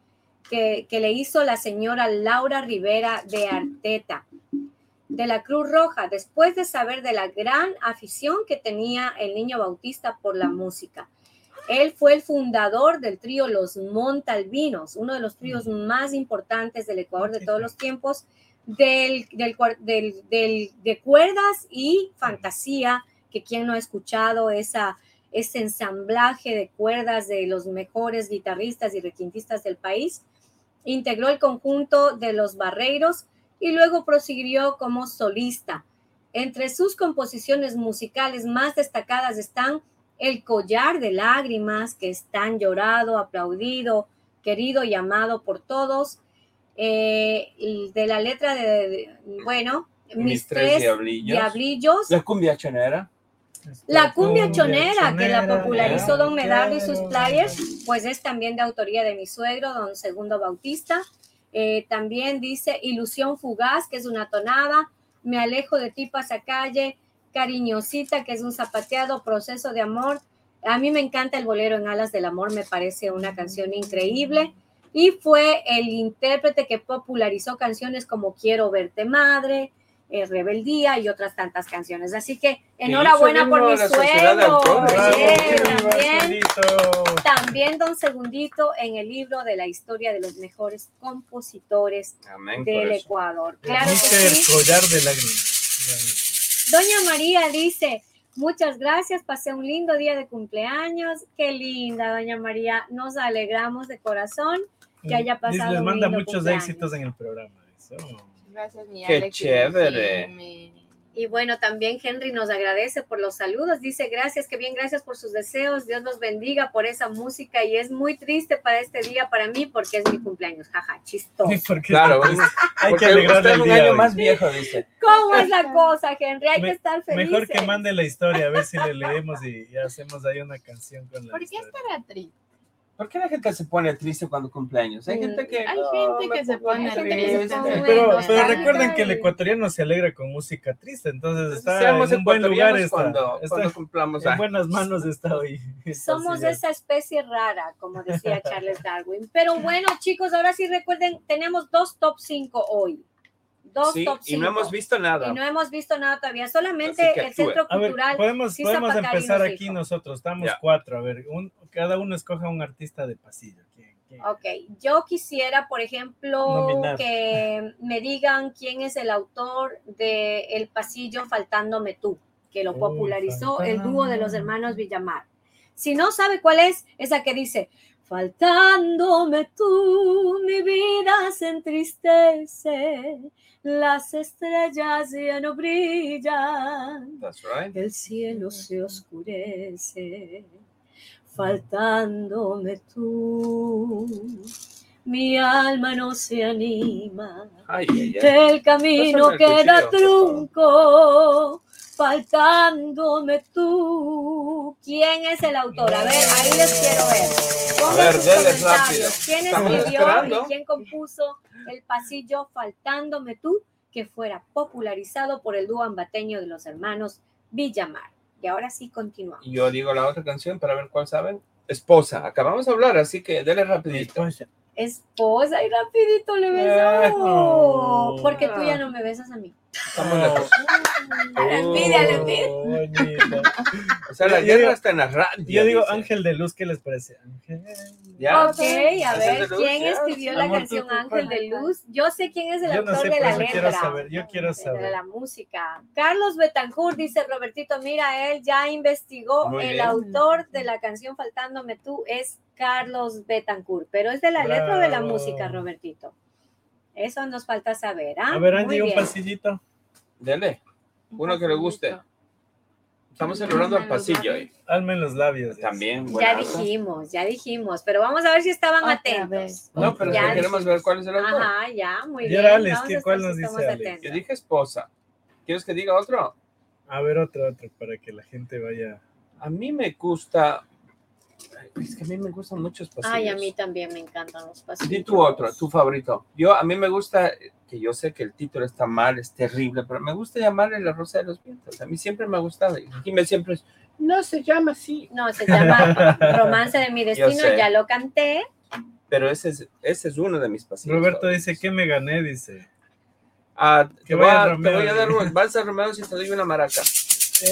que, que le hizo la señora Laura Rivera de Arteta, de la Cruz Roja, después de saber de la gran afición que tenía el niño Bautista por la música. Él fue el fundador del trío Los Montalbinos, uno de los tríos más importantes del Ecuador de todos los tiempos, del, del, del, del- de cuerdas y fantasía, que quien no ha escuchado esa, ese ensamblaje de cuerdas de los mejores guitarristas y requintistas del país. Integró el conjunto de los Barreiros y luego prosiguió como solista. Entre sus composiciones musicales más destacadas están El collar de lágrimas, que es tan llorado, aplaudido, querido y amado por todos. Eh, de la letra de, de- bueno, Mis tres diablillos. diablillos. La cumbia chonera. La cumbia chonera, que la popularizó don Medardo y sus players, pues es también de autoría de mi suegro, don Segundo Bautista. Eh, también dice Ilusión Fugaz, que es una tonada, Me alejo de ti, pasa calle, Cariñosita, que es un zapateado, Proceso de Amor. A mí me encanta el bolero en Alas del Amor, me parece una canción increíble. Y fue el intérprete que popularizó canciones como Quiero verte madre, eh, Rebeldía y otras tantas canciones. Así que enhorabuena por mi viva también, también don Segundito en el libro de la historia de los mejores compositores Amén. del. Ecuador. Claro que sí. Collar de lágrimas. Doña María dice, muchas gracias, pasé un lindo día de cumpleaños. Qué linda, doña María. Nos alegramos de corazón que haya Dice, pasado Les un manda lindo muchos cumpleaños. éxitos en el programa. Gracias, mi Qué Alex, chévere. mi- Y bueno, también Henry nos agradece por los saludos. Dice, gracias, que bien, gracias por sus deseos. Dios los bendiga por esa música. Y es muy triste para este día para mí porque es mi cumpleaños. Jaja, chistoso. Porque Claro, <laughs> hay que usted es un día. año hoy. más viejo, dice. ¿Cómo es la cosa, Henry? Hay Me- que estar felices. Mejor que mande la historia, a ver si le leemos y, y hacemos ahí una canción con la ¿Por qué historia. estará triste? ¿Por qué la gente se pone triste cuando cumpleaños? Hay gente que. hay no, gente que se pone triste. Pero, pero recuerden que el ecuatoriano se alegra con música triste, entonces está Seamos en un buen lugar. Está, cuando, está cuando cumplamos en buenas manos está hoy. Somos es. esa especie rara, como decía <laughs> Charles Darwin. Pero bueno, chicos, ahora sí recuerden, tenemos dos top 5 hoy. Dos Sí, top y no 5. hemos visto nada. Y no hemos visto nada todavía. Solamente el. Centro A ver, Cultural. podemos, sí, podemos empezar aquí dijo. nosotros. Estamos Ya. cuatro. A ver, un- cada uno escoja un artista de pasillo. ¿Quién- quién? Ok, yo quisiera, por ejemplo, Nominar. que me digan quién es el autor de El Pasillo Faltándome Tú, que lo popularizó el dúo de los hermanos Villamar. Si no sabe cuál es, esa que dice, faltándome tú, mi vida se entristece, las estrellas ya no brillan, That's right. el cielo se oscurece, faltándome tú. Mi alma no se anima, Ay, ay, ay. el camino queda trunco, faltándome tú. ¿Quién es el autor? A ver, ahí les quiero ver. Pongan A ver, sus comentarios. ¿Quién escribió y quién compuso el pasillo Faltándome tú, que fuera popularizado por el dúo ambateño de los hermanos Villamar? Y ahora sí continuamos. Y yo digo la otra canción para ver cuál saben. Esposa. Acabamos de hablar, así que dele rapidito. Después, Esposa y rapidito le besó. No. Porque tú ya no me besas a mí. Estamos lejos. A la envidia, a la envidia. Oh. O sea, la Yo guerra digo- está en la radio. Yo digo dice. Ángel de Luz, ¿qué les parece? Ángel. ¿Ya? Ok, a ver, Luz, ¿quién escribió la Amor, canción tú, tú, Ángel de. Luz? Yo sé quién es el Yo no autor sé, de la letra. quiero saber, yo quiero de saber. la música. Carlos Betancourt dice, Robertito, mira, él ya investigó, Muy el bien. autor de la canción Faltándome tú es Carlos Betancourt, pero es de la letra o de la música, Robertito. Eso nos falta saber, ¿ah? A ver, Muy Angie, un bien. pasillito. Dele. Uno que le guste. Estamos celebrando al pasillo ahí. Alma en los labios. También. Ya dijimos, ya dijimos, pero vamos a ver si estaban Otra atentos. vez. No, pero Ya queremos ver cuál es el autor. Ajá, ya, muy Y bien. ahora, Alex, ¿qué- cuál si nos dice estamos Alex? Yo dije esposa. ¿Quieres que diga otro? A ver, otro, otro, para que la gente vaya. A mí me gusta. Ay, Es que a mí me gustan muchos pasillos. Ay, a mí también me encantan los pasillos. Di tu otro, tu favorito. Yo, a mí me gusta, que yo sé que el título está mal, es terrible, pero me gusta llamarle La Rosa de los Vientos. A mí siempre me ha gustado. Y Jimé siempre es, no se llama así. No, se llama <laughs> Romance de mi destino, ya lo canté. Pero ese es, ese es uno de mis pasillos. Roberto favoritos. dice que me gané, dice. Ah, Que te, voy a, te voy a dar un balsa Romeo si te doy una maraca.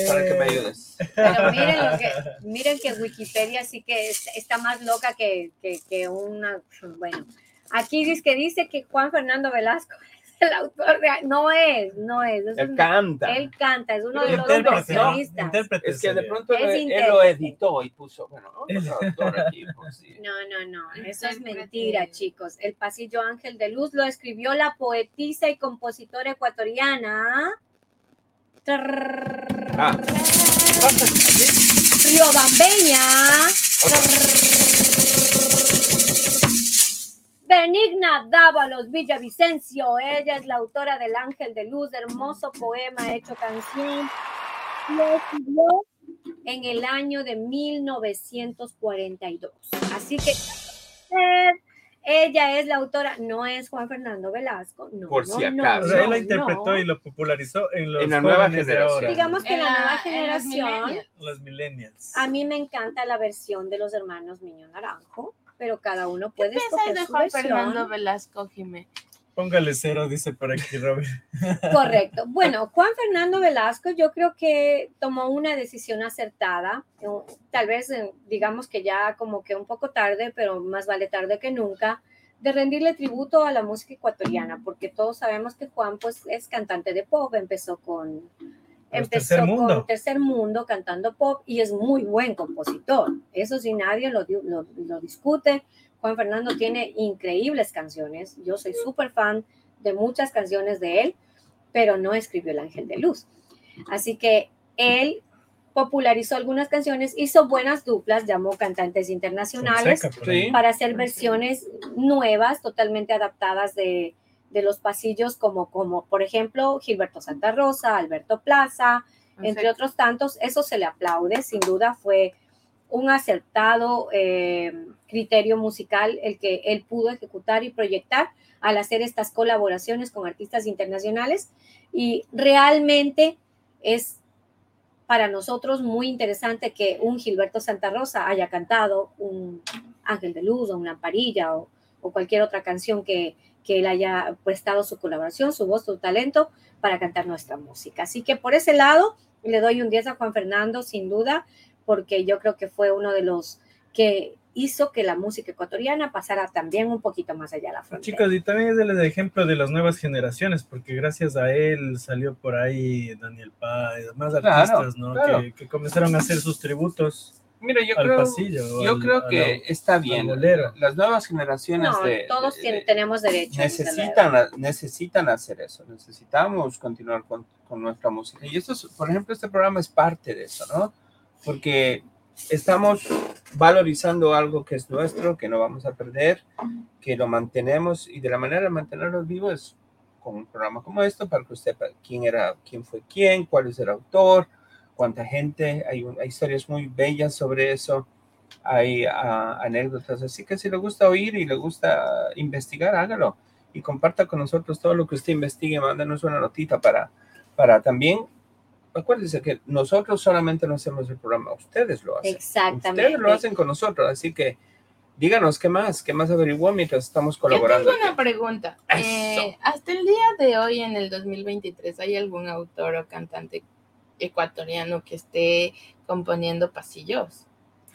Para que me Eh, ayudes. Pero miren, lo que, miren que Wikipedia sí que es- está más loca que, que, que una. Bueno, aquí dice que dice que Juan Fernando Velasco <laughs> es el autor de. No es, no es. es Él un- canta. él canta, es uno de los ¿no? versionistas. Intérprete Es que de pronto él, él lo editó y puso, bueno, otro autor aquí, pues, sí. No, no, no, eso es mentira, chicos. El pasillo Ángel de Luz lo escribió la poetisa y compositora ecuatoriana. Ah. Riobambeña. Benigna Dávalos Villavicencio, ella es la autora del Ángel de Luz, hermoso poema hecho canción. Lo escribió en el año de 1942. Así que ella es la autora, no es Juan Fernando Velasco, no. Por si no, acaso. Él la interpretó no. y lo popularizó en los En la nueva generación. ahora, Digamos que En la, nueva los generación, los millennials. a mí me encanta la versión de los hermanos Miño Naranjo, pero cada uno puede ¿Qué escoger piensas de su Juan versión. Fernando Velasco, Jimé? Póngale cero, dice por aquí Robert. <laughs> Correcto. Bueno, Juan Fernando Velasco yo creo que tomó una decisión acertada, eh, tal vez eh, digamos que ya como que un poco tarde, pero más vale tarde que nunca, de rendirle tributo a la música ecuatoriana, porque todos sabemos que Juan pues es cantante de pop, empezó con Pues, empezó Tercer Mundo. con Tercer Mundo cantando pop y es muy buen compositor. Eso sí nadie lo, di- lo- lo discute. Juan Fernando tiene increíbles canciones. Yo soy súper fan de muchas canciones de él, pero no escribió El Ángel de Luz. Así que él popularizó algunas canciones, hizo buenas duplas, llamó cantantes internacionales Fonseca, para hacer versiones nuevas, totalmente adaptadas de, de los pasillos, como, como por ejemplo Gilberto Santa Rosa, Alberto Plaza, entre otros tantos. Eso se le aplaude, sin duda fue un acertado eh, criterio musical el que él pudo ejecutar y proyectar al hacer estas colaboraciones con artistas internacionales y realmente es para nosotros muy interesante que un Gilberto Santa Rosa haya cantado un Ángel de Luz o una Lamparilla o, o cualquier otra canción que, que él haya prestado su colaboración, su voz, su talento para cantar nuestra música. Así que por ese lado le doy un 10 a Juan Fernando, sin duda, porque yo creo que fue uno de los que hizo que la música ecuatoriana pasara también un poquito más allá de la frontera. Chicos, y también es el ejemplo de las nuevas generaciones, porque gracias a él salió por ahí Daniel Paz y demás Claro, artistas, ¿no? claro. Que, que comenzaron a hacer sus tributos Mira, yo al creo, pasillo. yo al- creo a que la- está bien. Las nuevas generaciones no, de, todos de- tenemos derecho. necesitan, necesitan hacer eso, necesitamos continuar con, con nuestra música. Y esto, es, por ejemplo, este programa es parte de eso, ¿no? Porque estamos valorizando algo que es nuestro, que no vamos a perder, que lo mantenemos y de la manera de mantenerlo vivo es con un programa como esto para que usted sepa quién era, quién fue quién, cuál es el autor, cuánta gente, hay, hay historias muy bellas sobre eso, hay ah, anécdotas, así que si le gusta oír y le gusta investigar, hágalo. Y comparta con nosotros todo lo que usted investigue, mándanos una notita para, para también, acuérdense que nosotros solamente no hacemos el programa, ustedes lo hacen. Exactamente. Ustedes lo hacen con nosotros, así que díganos qué más, qué más averiguó mientras estamos Yo colaborando. tengo una pregunta. Eh, hasta el día de hoy, en el 2023, ¿hay algún autor o cantante ecuatoriano que esté componiendo pasillos?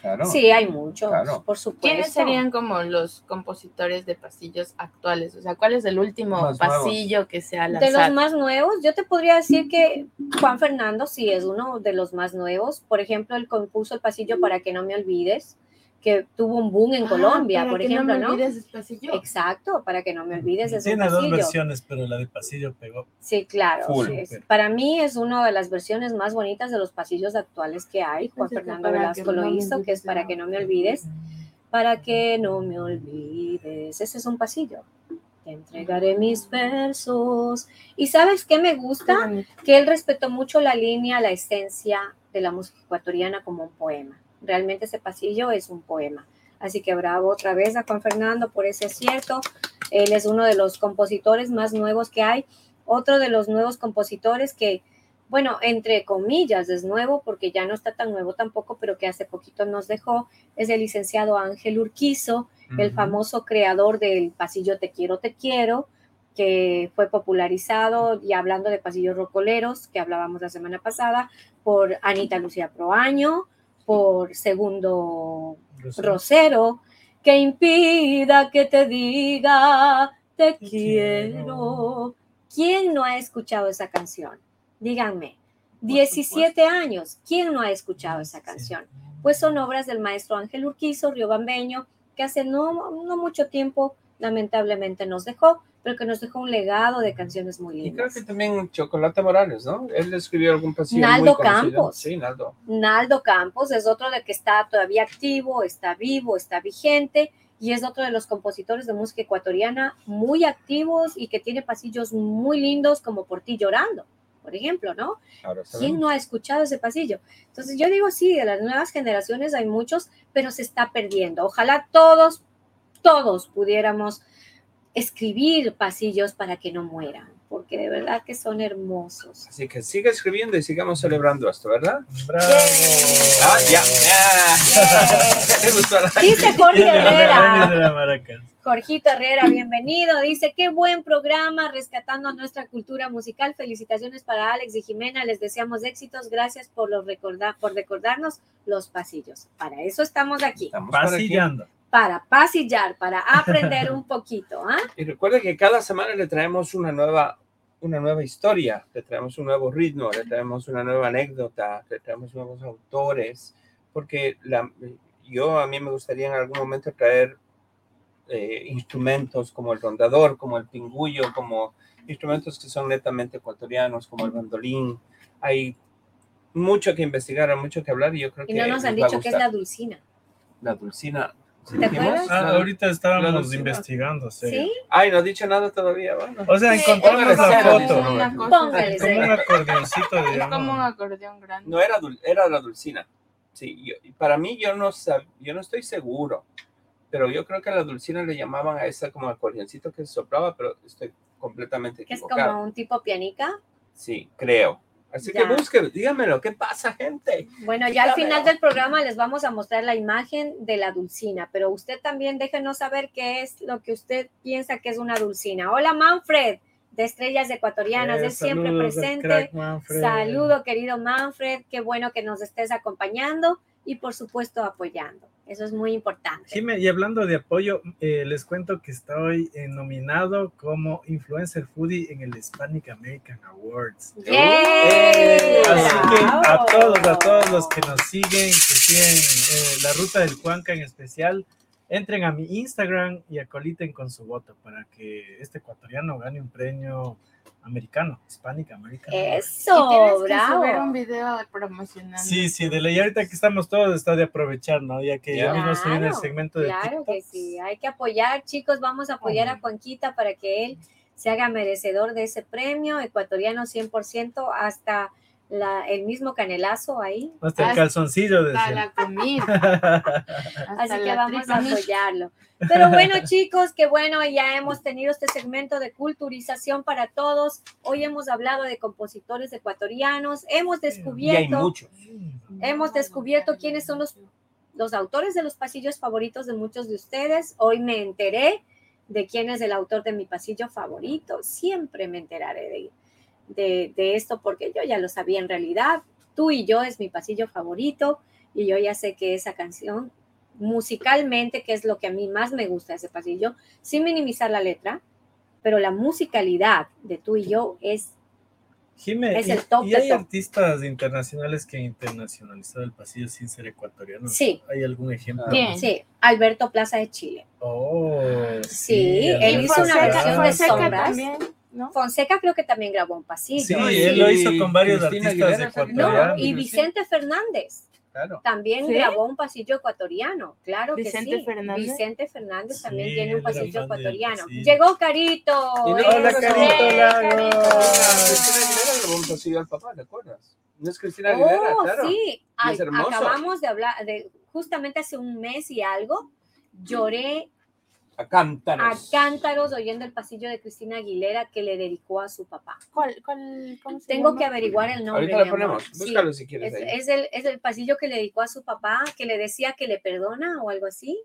Claro. Sí, hay muchos, Claro. por supuesto. ¿Quiénes serían como los compositores de pasillos actuales? O sea, ¿cuál es el último Más pasillo que se ha De lanzado? los más nuevos, yo te podría decir que Juan Fernando sí es uno de los más nuevos. Por ejemplo, él compuso el pasillo para que no me olvides, que tuvo un boom en Ah, Colombia, para por que ejemplo, no me ¿no? olvides es pasillo. Exacto, para que no me olvides es un Tiene dos versiones, pero la de pasillo pegó. Sí, claro. Full. sí, es- para mí es una de las versiones más bonitas de los pasillos actuales que hay. Juan Pensé Fernando Velasco lo no me hizo, que es para que no me olvides. Para que no me olvides. Ese es un pasillo. Te entregaré mis versos. ¿Y sabes qué me gusta? que él respetó mucho la línea, la esencia de la música ecuatoriana como un poema. Realmente ese pasillo es un poema. Así que bravo otra vez a Juan Fernando por ese acierto. Él es uno de los compositores más nuevos que hay. Otro de los nuevos compositores que, bueno, entre comillas, es nuevo porque ya no está tan nuevo tampoco, pero que hace poquito nos dejó, es el licenciado Ángel Urquizo, el famoso creador del pasillo Te quiero, te quiero, que fue popularizado, y hablando de pasillos rocoleros, que hablábamos la semana pasada, por Anita Lucía Proaño, por Segundo Rosero. Rosero, que impida que te diga te Te quiero. ¿Quién no ha escuchado esa canción? Díganme. 17 años, ¿quién no ha escuchado esa canción? Pues son obras del maestro Ángel Urquizo, riobambeño, que hace no, no mucho tiempo lamentablemente nos dejó, pero que nos dejó un legado de canciones muy Y creo lindas. que también Chocolate Morales, ¿no? Él escribió algún pasillo Naldo muy conocido. Campos. Sí, Naldo. Naldo Campos es otro de que está todavía activo, está vivo, está vigente y es otro de los compositores de música ecuatoriana muy activos y que tiene pasillos muy lindos como Por ti llorando, por ejemplo, ¿no? Ahora ¿Quién no ha escuchado ese pasillo? Entonces yo digo, sí, de las nuevas generaciones hay muchos, pero se está perdiendo. Ojalá todos, todos pudiéramos escribir pasillos para que no mueran, porque de verdad que son hermosos. Así que sigue escribiendo y sigamos celebrando esto, ¿verdad? Bravo. Ah, ya. <laughs> Dice Jorge <laughs> Herrera. Jorgito Herrera, bienvenido. Dice, qué buen programa, rescatando nuestra cultura musical. Felicitaciones para Alex y Jimena. Les deseamos éxitos. Gracias por, los recordar, por recordarnos los pasillos. Para eso estamos aquí, Estamos. Pasillando. para pasillar, para aprender un poquito. ¿ah? Y recuerde que cada semana le traemos una nueva, una nueva historia, le traemos un nuevo ritmo, le traemos una nueva anécdota, le traemos nuevos autores, porque la, yo a mí me gustaría en algún momento traer eh, instrumentos como el rondador, como el pingullo, como instrumentos que son netamente ecuatorianos, como el bandolín. Hay mucho que investigar, hay mucho que hablar y yo creo Y que no nos han dicho que es la dulcina. la dulcina. Ah, ahorita estábamos investigando. sí. ¿Sí? Ay, no ha dicho nada todavía. Bueno. O sea, Sí, encontramos la una foto. Póngale. Como un acordeoncito, Es como un acordeón grande. No era, era la dulcina. Sí, yo- para mí yo no, sab- yo no estoy seguro, pero yo creo que a la dulcina le llamaban a esa como acordeoncito que soplaba, pero estoy completamente Que es equivocado. como un tipo pianica. Sí, creo. Así Ya. que busquen, díganmelo, ¿qué pasa, gente? Bueno, ya al final del programa les vamos a mostrar la imagen de la dulcina, pero usted también déjenos saber qué es lo que usted piensa que es una dulcina. Hola Manfred, de Estrellas Ecuatorianas, Eh, es siempre presente. Saludo, querido Manfred, qué bueno que nos estés acompañando y por supuesto apoyando. Eso es muy importante. Y hablando de apoyo, eh, les cuento que estoy eh, nominado como Influencer Foodie en el Hispanic American Awards. ¡Yay! Así que a todos, a todos los que nos siguen, que siguen eh, la ruta del Cuanca en especial, entren a mi Instagram y acoliten con su voto para que este ecuatoriano gane un premio americano, Hispanic American. Eso, y tienes que subir bravo. un video promocionando. Sí, sí, de la y ahorita que estamos todos está de aprovechar, ¿no? Ya que yo Ya. mismo estoy en el Claro, segmento de Claro que sí, hay que apoyar, chicos, vamos a apoyar a Juanquita para que él se haga merecedor de ese premio ecuatoriano 100% hasta la, el mismo canelazo ahí. Hasta el calzoncillo de Hasta la comida. <laughs> hasta Así que vamos a tripa apoyarlo. Pero bueno, chicos, que bueno, ya hemos tenido este segmento de culturización para todos. Hoy hemos hablado de compositores ecuatorianos, hemos Y hay descubierto muchos. Hemos descubierto quiénes son los, los autores de los pasillos favoritos de muchos de ustedes. Hoy me enteré de quién es el autor de mi pasillo favorito. Siempre me enteraré de, de, de esto porque yo ya lo sabía en realidad. Tú y yo es mi pasillo favorito y yo ya sé que esa canción musicalmente, que es lo que a mí más me gusta de ese pasillo, sin minimizar la letra, pero la musicalidad de tú y yo es Jime, Es y- el top y, de hay top. artistas internacionales que han internacionalizado el pasillo sin ser ecuatorianos. Sí. ¿Hay algún ejemplo? Bien. sí, Alberto Plaza de Chile. Oh, Sí, él Alberto hizo una versión de Sombras. también, ¿no? Fonseca creo que también grabó un pasillo. Sí, Sí, él lo hizo con varios Cristina artistas. No, y Vicente Fernández Claro. también ¿Sí? grabó un pasillo ecuatoriano, claro que Vicente sí. Fernández. Vicente Fernández también Sí, tiene un pasillo ecuatoriano. pasillo. Llegó Carito. Y no- ¡Eh, Hola, Carito. Cristina Aguilera grabó un pasillo al papá, ¿te acuerdas? No es Cristina Aguilera, Oh, claro. sí. Ay, es hermoso. acabamos de hablar de justamente hace un mes y algo. Lloré A a cántaros. cántaros oyendo el pasillo de Cristina Aguilera que le dedicó a su papá. ¿Cuál, cuál, cómo se Tengo llama? que averiguar el nombre. Ahorita amor. ponemos. Sí. Búscalo si quieres Es, ahí. es el, es el pasillo que le dedicó a su papá, que le decía que le perdona o algo así.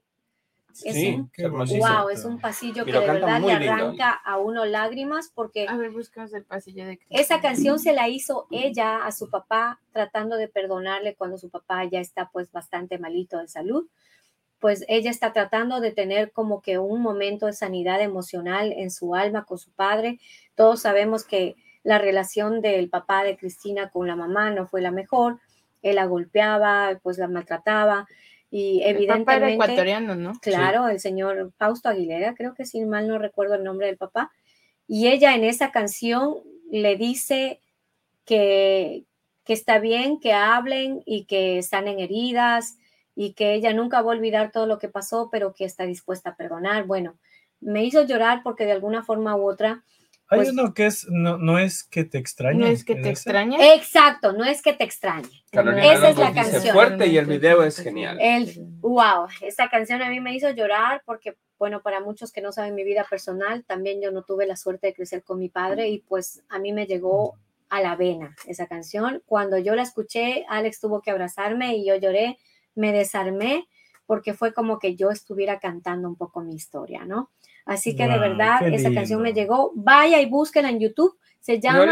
Es Sí, un- qué. Wow, es un pasillo que lo de verdad le lindo. arranca a uno lágrimas porque A ver, el pasillo de esa canción se la hizo ella a su papá tratando de perdonarle cuando su papá ya está pues bastante malito de salud. Pues ella está tratando de tener como que un momento de sanidad emocional en su alma con su padre. Todos sabemos que la relación del papá de Cristina con la mamá no fue la mejor. Él la golpeaba, pues la maltrataba y El papá era evidentemente ecuatoriano, ¿no? Claro, el señor Fausto Aguilera, creo que si mal no recuerdo el nombre del papá. Y ella en esa canción le dice que, que está bien que hablen y que sanen heridas y que ella nunca va a olvidar todo lo que pasó, pero que está dispuesta a perdonar. Bueno, me hizo llorar porque de alguna forma u otra, Hay Pues- uno que es, no, no es que te extrañe. No es que ¿es te extrañe. exacto, no es que te extrañe. Carolina Esa es la dice canción. fuerte y el video es genial. El, wow, esa canción a mí me hizo llorar porque, bueno, para muchos que no saben mi vida personal, también yo no tuve la suerte de crecer con mi padre y pues a mí me llegó a la vena esa canción. Cuando yo la escuché, Alex tuvo que abrazarme y yo lloré, me desarmé porque fue como que yo estuviera cantando un poco mi historia, ¿no? Así que de verdad, esa canción me llegó. Vaya y búsquela en YouTube. Se llama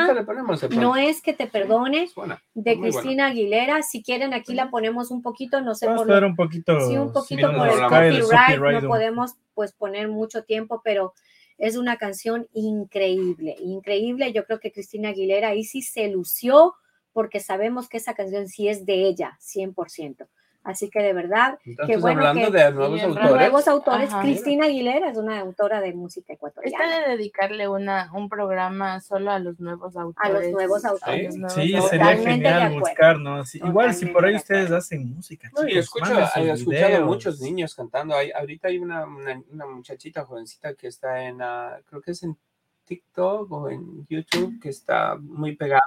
No es que te perdone de Muy buena. Cristina Aguilera. Si quieren, aquí la ponemos un poquito, no sé Vamos por lo un poquito. Sí, un poquito por el copyright, copyright no un- podemos pues poner mucho tiempo, pero es una canción increíble, increíble. Yo creo que Cristina Aguilera ahí sí se lució porque sabemos que esa canción sí es de ella, 100%. Así que de verdad, Entonces, bueno hablando que- de nuevos autores. nuevos autores, Ajá. Cristina Aguilera es una autora de música Está ecuatoriana. de dedicarle una, un programa solo a los nuevos autores. nuevos autores. los nuevos Sí, autores. sería Totalmente de genial buscar, ¿no? Sí, igual si por ahí de ustedes hacen música. No, y chicos, escucho, sus he escuchado muchos niños cantando. Hay, ahorita hay una, una, una muchachita jovencita que está en, ah, creo que es en TikTok o en YouTube, que está muy pegada.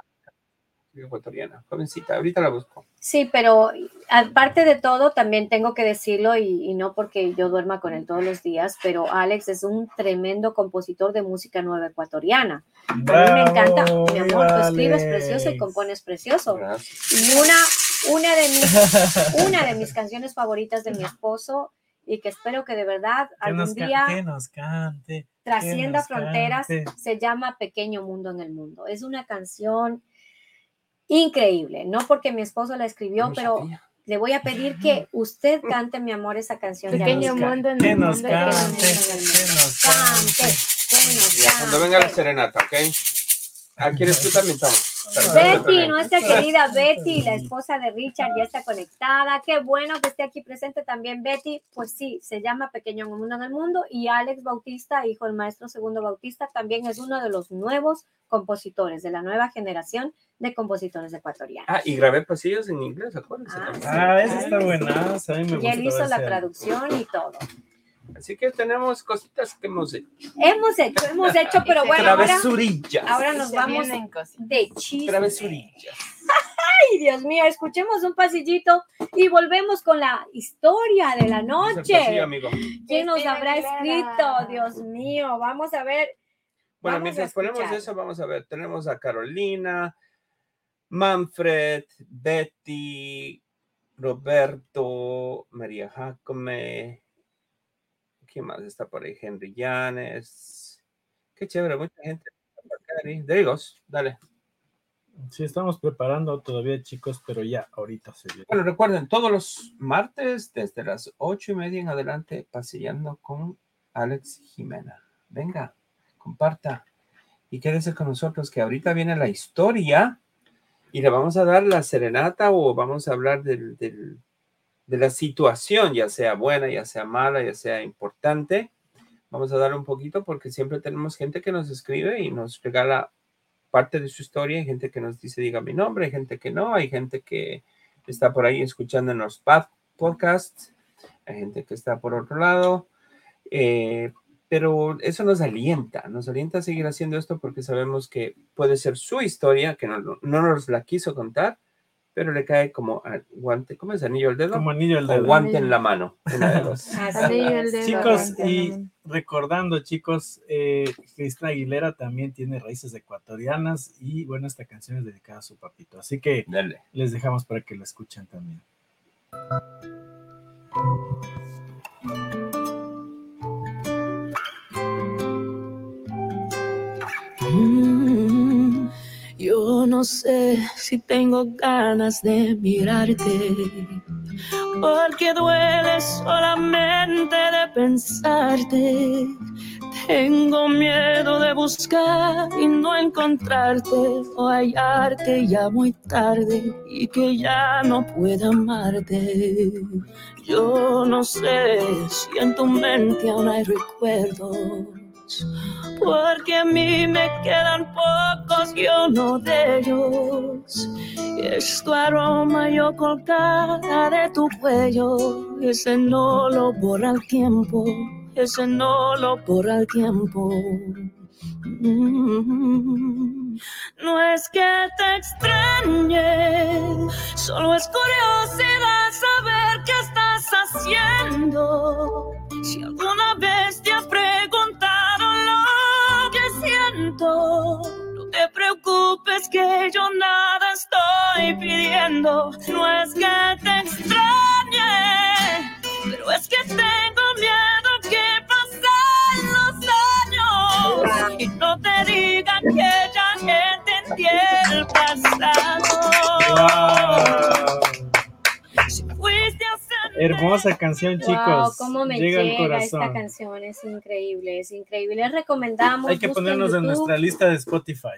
Ecuatoriana, jovencita. Ahorita la busco. Sí, pero aparte de todo, también tengo que decirlo, y, y no porque yo duerma con él todos los días, pero Alex es un tremendo compositor de música nueva ecuatoriana. A mí me encanta, mi amor, tú escribes precioso y compones precioso. Gracias. Y una, una, de mis, <laughs> una de mis canciones favoritas de mi esposo, y que espero que de verdad Que algún ca- día que nos cante. trascienda nos fronteras, cante. se llama Pequeño Mundo en el Mundo. Es una canción increíble, no porque mi esposo la escribió, No pero sabía. le voy a pedir que usted cante, mi amor, esa canción. Pequeño mundo en que el nos mundo. cante. cante, que nos Cante, cuando venga la serenata, ¿ok? Ah, ¿quieres tú también, Tom? Betty, nuestra querida Betty, la esposa de Richard, ya está conectada. Qué bueno que esté aquí presente también Betty. Pues sí, se llama Pequeño Mundo en el Mundo y Alex Bautista, hijo del maestro Segundo Bautista, también es uno de los nuevos compositores, de la nueva generación de compositores ecuatorianos. Ah, y grabé pasillos en inglés, acuérdense. Ah. Ah, esa está buena. A mí me Y él hizo la traducción y todo. Así que tenemos cositas que hemos hecho. Hemos hecho, hemos hecho, <laughs> pero bueno, ahora, Travesurillas. ahora nos vamos de chisme. Travesurillas. <laughs> Ay, Dios mío, escuchemos un pasillito y volvemos con la historia de la noche. pasillo, amigo. ¿Quién nos habrá escrito? Dios mío, vamos a ver. Bueno, Vamos mientras ponemos eso, vamos a ver. Tenemos a Carolina, Manfred, Betty, Roberto, María Jacome. ¿Quién más está por ahí? Henry Llanes. Qué chévere, mucha gente. Goes. Dale. Sí, estamos preparando todavía, chicos, pero ya, ahorita se viene. Bueno, recuerden, todos los martes desde las ocho y media en adelante, paseando con Alex Jimena. Venga, comparta y quédese con nosotros, que ahorita viene la historia y le vamos a dar la serenata o vamos a hablar del, del- de la situación, ya sea buena, ya sea mala, ya sea importante. Vamos a dar un poquito porque siempre tenemos gente que nos escribe y nos regala parte de su historia. Hay gente que nos dice, diga mi nombre, hay gente que no, hay gente que está por ahí escuchando en los pod- podcasts, hay gente que está por otro lado. eh, pero eso nos alienta, nos alienta a seguir haciendo esto porque sabemos que puede ser su historia, que no, no nos la quiso contar, pero le cae como a guante, ¿cómo es? Anillo al dedo Como anillo al o dedo. guante en la mano. una de dos. <laughs> Así Anillo es. al dedo, Chicos, y recordando, chicos, eh, Cristina Aguilera también tiene raíces ecuatorianas y bueno, esta canción es dedicada a su papito. Así que Dale. les dejamos para que la escuchen también. No sé si tengo ganas de mirarte, porque duele solamente de pensarte. Tengo miedo de buscar y no encontrarte o hallarte ya muy tarde y que ya no pueda amarte. Yo no sé si en tu mente aún hay recuerdos porque a mí me quedan pocos y uno de ellos es tu aroma yo colgada de tu cuello, ese no lo borra el tiempo, ese no lo borra el tiempo. Mm. No es que te extrañe, solo es curiosidad saber qué estás haciendo. Si alguna vez te has preguntado no te preocupes que yo nada estoy pidiendo. No es que te extrañe, pero es que tengo miedo que pasen los años y no te digan que ya entendí el pasado. Hermosa canción, Wow, chicos. cómo me Llega llega, al corazón. esta canción, es increíble, es increíble. Les recomendamos. Hay que ponernos en YouTube, nuestra lista de Spotify.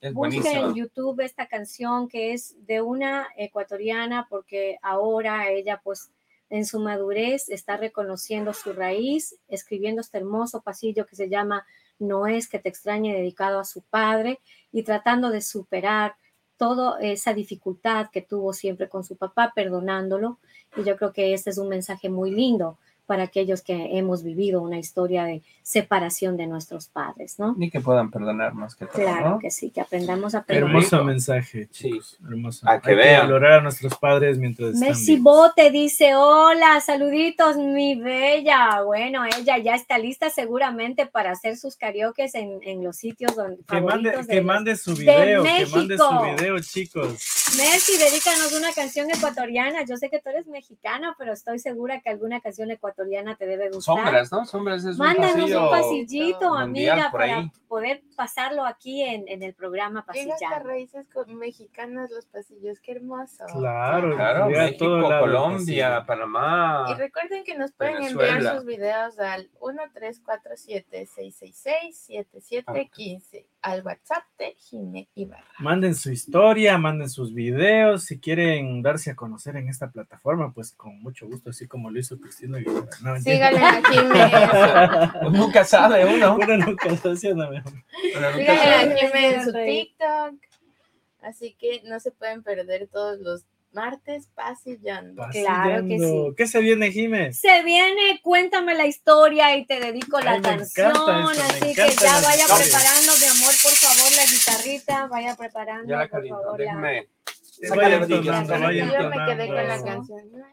Es Busquen en YouTube esta canción que es de una ecuatoriana porque ahora ella pues en su madurez está reconociendo su raíz, escribiendo este hermoso pasillo que se llama No es que te extrañe dedicado a su padre y tratando de superar toda esa dificultad que tuvo siempre con su papá, perdonándolo. Y yo creo que este es un mensaje muy lindo para aquellos que hemos vivido una historia de separación de nuestros padres, ¿no? Ni que puedan perdonar más que todo. Claro ¿no? que sí, que aprendamos a perdonar. Hermoso mensaje, Sí. chicos. Hermoso. A que Hay vean. valorar a nuestros padres mientras están Messi. Bote dice, hola, saluditos, mi bella. Bueno, ella ya está lista seguramente para hacer sus karaokes en, en los sitios donde, Que mande, favoritos que de mande su video, que mande su video, chicos. Messi, dedícanos una canción ecuatoriana. Yo sé que tú eres mexicana, pero estoy segura que alguna canción ecuatoriana te debe gustar. Sombras, ¿no? Sombras es un Mándanos pasillo. un pasillito, mundial amiga, para poder pasarlo aquí en, en el programa Llega hasta Pasillando. raíces con- mexicanas los pasillos, qué hermoso. Claro, Claro, México, todo Colombia. Panamá. Y recuerden que nos pueden Venezuela. enviar sus videos al 1347-666-7715 al WhatsApp de Jime Ibarra. Manden su historia, manden sus videos. Si quieren darse a conocer en esta plataforma, pues con mucho gusto, así como lo hizo Cristina Aguilera. No. Síganle a Jime, <laughs> eso. Nunca sabe uno. <laughs> Uno nunca está haciendo, mi amor. Uno nunca síganle sabe. a Jime en su. TikTok. Así que no se pueden perder todos los martes pasillando. Claro que Pasillando. ¿Qué se viene, Jiménez? Se viene, cuéntame la historia y te dedico la Ay, canción. así que ya vaya preparando, mi amor, por favor, la guitarrita. Vaya preparando, Ya la por favor. la- Déjame. Vaya Sácale entonando, vaya. Yo me quedé con la canción. No es.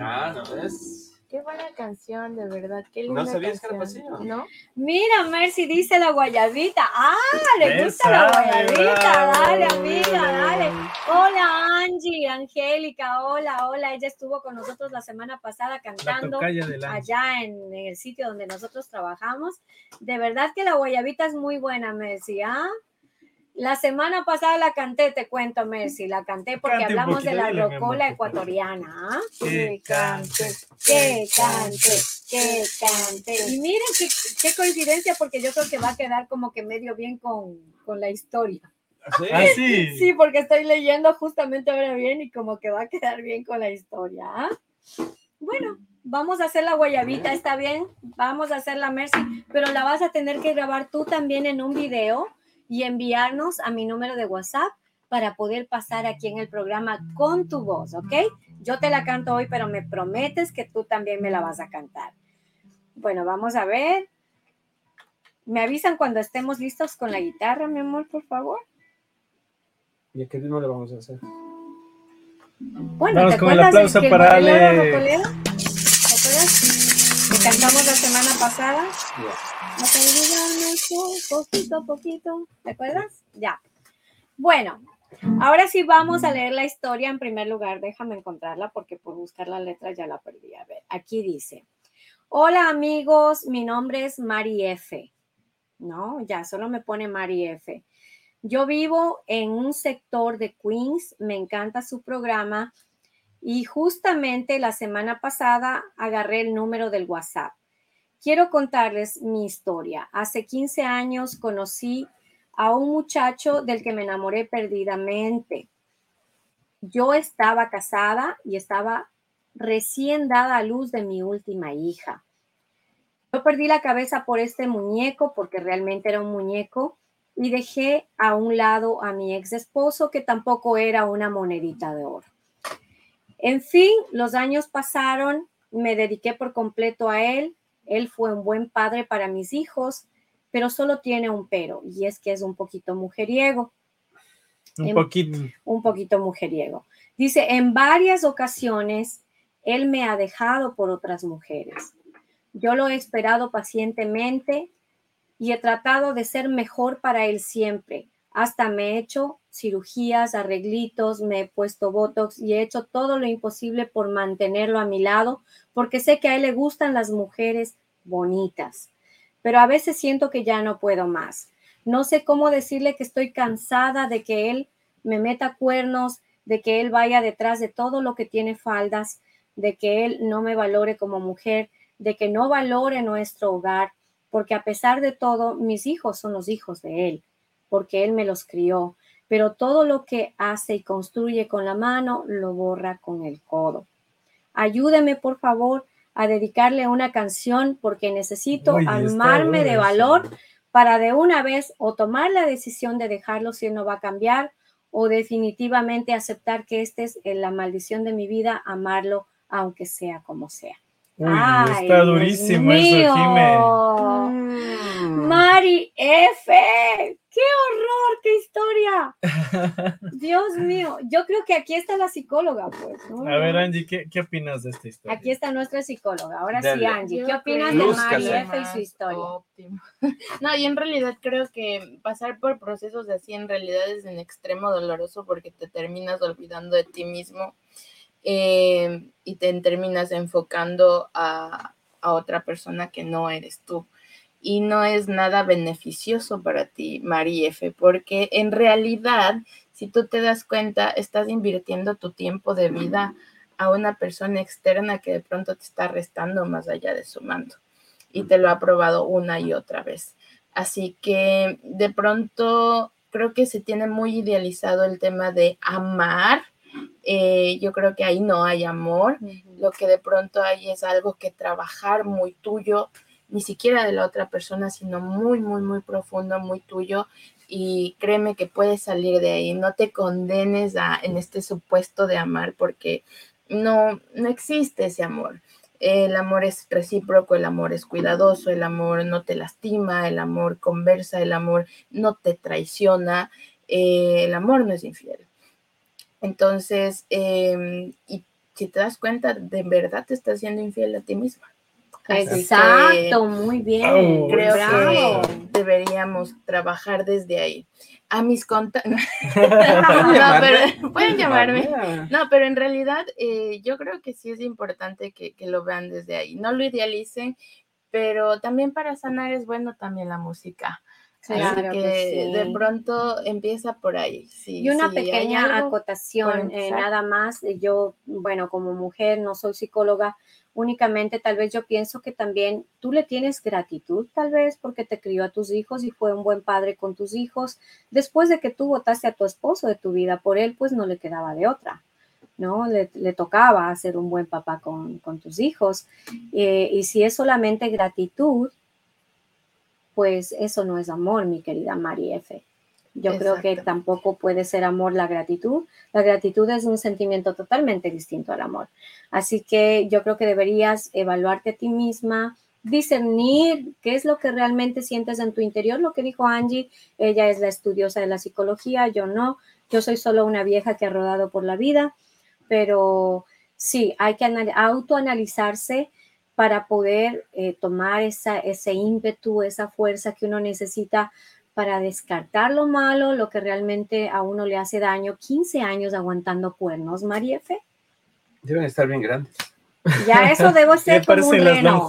Ah, ¿no ves? Qué buena canción, de verdad. Qué ¿No linda sabías que era canción. pasillo? ¿No? Mira, Mercy dice la guayabita. Ah, le gusta la guayabita. Dale, amiga, dale. Hola, Angie, Angélica. Hola, hola. Ella estuvo con nosotros la semana pasada cantando. allá en, en el sitio donde nosotros trabajamos. De verdad que la guayabita es muy buena, Mercy. ¿ah? La semana pasada la canté, te cuento, Mercy. La canté porque Cante hablamos de la rocola ecuatoriana. ¿ah? Que cante. Que cante, que cante. Y miren qué, qué coincidencia, porque yo creo que va a quedar como que medio bien con, con la historia. ¿Sí? Ah, sí. Sí, porque estoy leyendo justamente ahora bien y como que va a quedar bien con la historia. ¿ah? Bueno, vamos a hacer la guayabita, ¿está bien? Vamos a hacer la Mercy, pero la vas a tener que grabar tú también en un video y enviarnos a mi número de WhatsApp para poder pasar aquí en el programa con tu voz, ¿ok? Yo te la canto hoy, pero me prometes que tú también me la vas a cantar. Bueno, vamos a ver. ¿Me avisan cuando estemos listos con la guitarra, mi amor, por favor? ¿Y a qué ritmo le vamos a hacer? Bueno, Vamos ¿te con el aplauso que para. Rocolero? ¿Te acuerdas? Cantamos la semana pasada. Poquito a poquito. ¿Te acuerdas? Ya. Bueno, ahora sí vamos a leer la historia en primer lugar. Déjame encontrarla porque por buscar la letra ya la perdí. A ver, aquí dice. Hola amigos, mi nombre es Mari F. No, ya solo me pone Mari F. Yo vivo en un sector de Queens, me encanta su programa y justamente la semana pasada agarré el número del WhatsApp. Quiero contarles mi historia. Hace 15 años conocí a un muchacho del que me enamoré perdidamente. Yo estaba casada y estaba recién dada a luz de mi última hija. Yo perdí la cabeza por este muñeco porque realmente era un muñeco y dejé a un lado a mi ex esposo que tampoco era una monedita de oro. En fin, los años pasaron, me dediqué por completo a él, él fue un buen padre para mis hijos, pero solo tiene un pero y es que es un poquito mujeriego. Un poquito. Un poquito mujeriego. Dice, en varias ocasiones él me ha dejado por otras mujeres. Yo lo he esperado pacientemente y he tratado de ser mejor para él siempre. Hasta me he hecho cirugías, arreglitos, me he puesto botox y he hecho todo lo imposible por mantenerlo a mi lado, porque sé que a él le gustan las mujeres bonitas. Pero a veces siento que ya no puedo más. No sé cómo decirle que estoy cansada de que él me meta cuernos, de que él vaya detrás de todo lo que tiene faldas, de que él no me valore como mujer, de que no valore nuestro hogar, porque a pesar de todo, mis hijos son los hijos de él, porque él me los crió, pero todo lo que hace y construye con la mano lo borra con el codo. Ayúdeme, por favor, a dedicarle una canción porque necesito armarme de valor para de una vez o tomar la decisión de dejarlo si él no va a cambiar o definitivamente aceptar que esta es la maldición de mi vida, amarlo aunque sea como sea. Uy, está durísimo eso, mm. Mari F, qué horror, qué historia. <laughs> Dios mío, yo creo que aquí está la psicóloga, pues. A ver, Angie, ¿qué, ¿qué, opinas de esta historia? Aquí está nuestra psicóloga. Ahora sí, Angie, ¿qué opinas de Mari F y su historia? Óptimo. <laughs> No, y en realidad creo que pasar por procesos así en realidad es en extremo doloroso porque te terminas olvidando de ti mismo eh, y te terminas enfocando a, a, otra persona que no eres tú. Y no es nada beneficioso para ti, F porque en realidad, si tú te das cuenta, estás invirtiendo tu tiempo de vida a una persona externa que de pronto te está restando más allá de sumando. Y te lo ha probado una y otra vez. Así que de pronto creo que se tiene muy idealizado el tema de amar eh, yo creo que ahí no hay amor, lo que de pronto hay es algo que trabajar muy tuyo, ni siquiera de la otra persona, sino muy, muy, muy profundo, muy tuyo. Y créeme que puedes salir de ahí, no te condenes a, en este supuesto de amar porque no, no existe ese amor. El amor es recíproco, el amor es cuidadoso, el amor no te lastima, el amor conversa, el amor no te traiciona, eh, el amor no es infiel. Entonces, em, y si te das cuenta, de verdad te estás siendo infiel a ti misma. Exacto, muy bien. Oh, creo que deberíamos trabajar desde ahí. A mis contactos. <laughs> <laughs> no, pero pueden llamarme. No, pero en realidad eh, yo creo que sí es importante que, que lo vean desde ahí. No lo idealicen, pero también para sanar es bueno también la música. Claro que, de pronto empieza por ahí. y una pequeña acotación, eh, nada más, eh, yo, bueno, como mujer, no soy psicóloga, únicamente tal vez yo pienso que también tú le tienes gratitud, tal vez porque te crió a tus hijos y fue un buen padre con tus hijos. Después de que tú votaste a tu esposo de tu vida por él, pues no le quedaba de otra. ¿no? Le, tocaba ser un buen papá con, tus hijos. Eh, y si es solamente gratitud, pues eso no es amor, mi querida Mari F. Yo creo que tampoco puede ser amor la gratitud. La gratitud es un sentimiento totalmente distinto al amor. Así que yo creo que deberías evaluarte a ti misma, discernir qué es lo que realmente sientes en tu interior. Lo que dijo Angie, ella es la estudiosa de la psicología, yo no. Yo soy solo una vieja que ha rodado por la vida, pero sí, hay que autoanalizarse para poder eh, tomar esa, ese ímpetu, esa fuerza que uno necesita para descartar lo malo, lo que realmente a uno le hace daño. 15 años aguantando cuernos, Mariefe. Deben estar bien grandes. Ya eso debo <laughs> ser como un reno.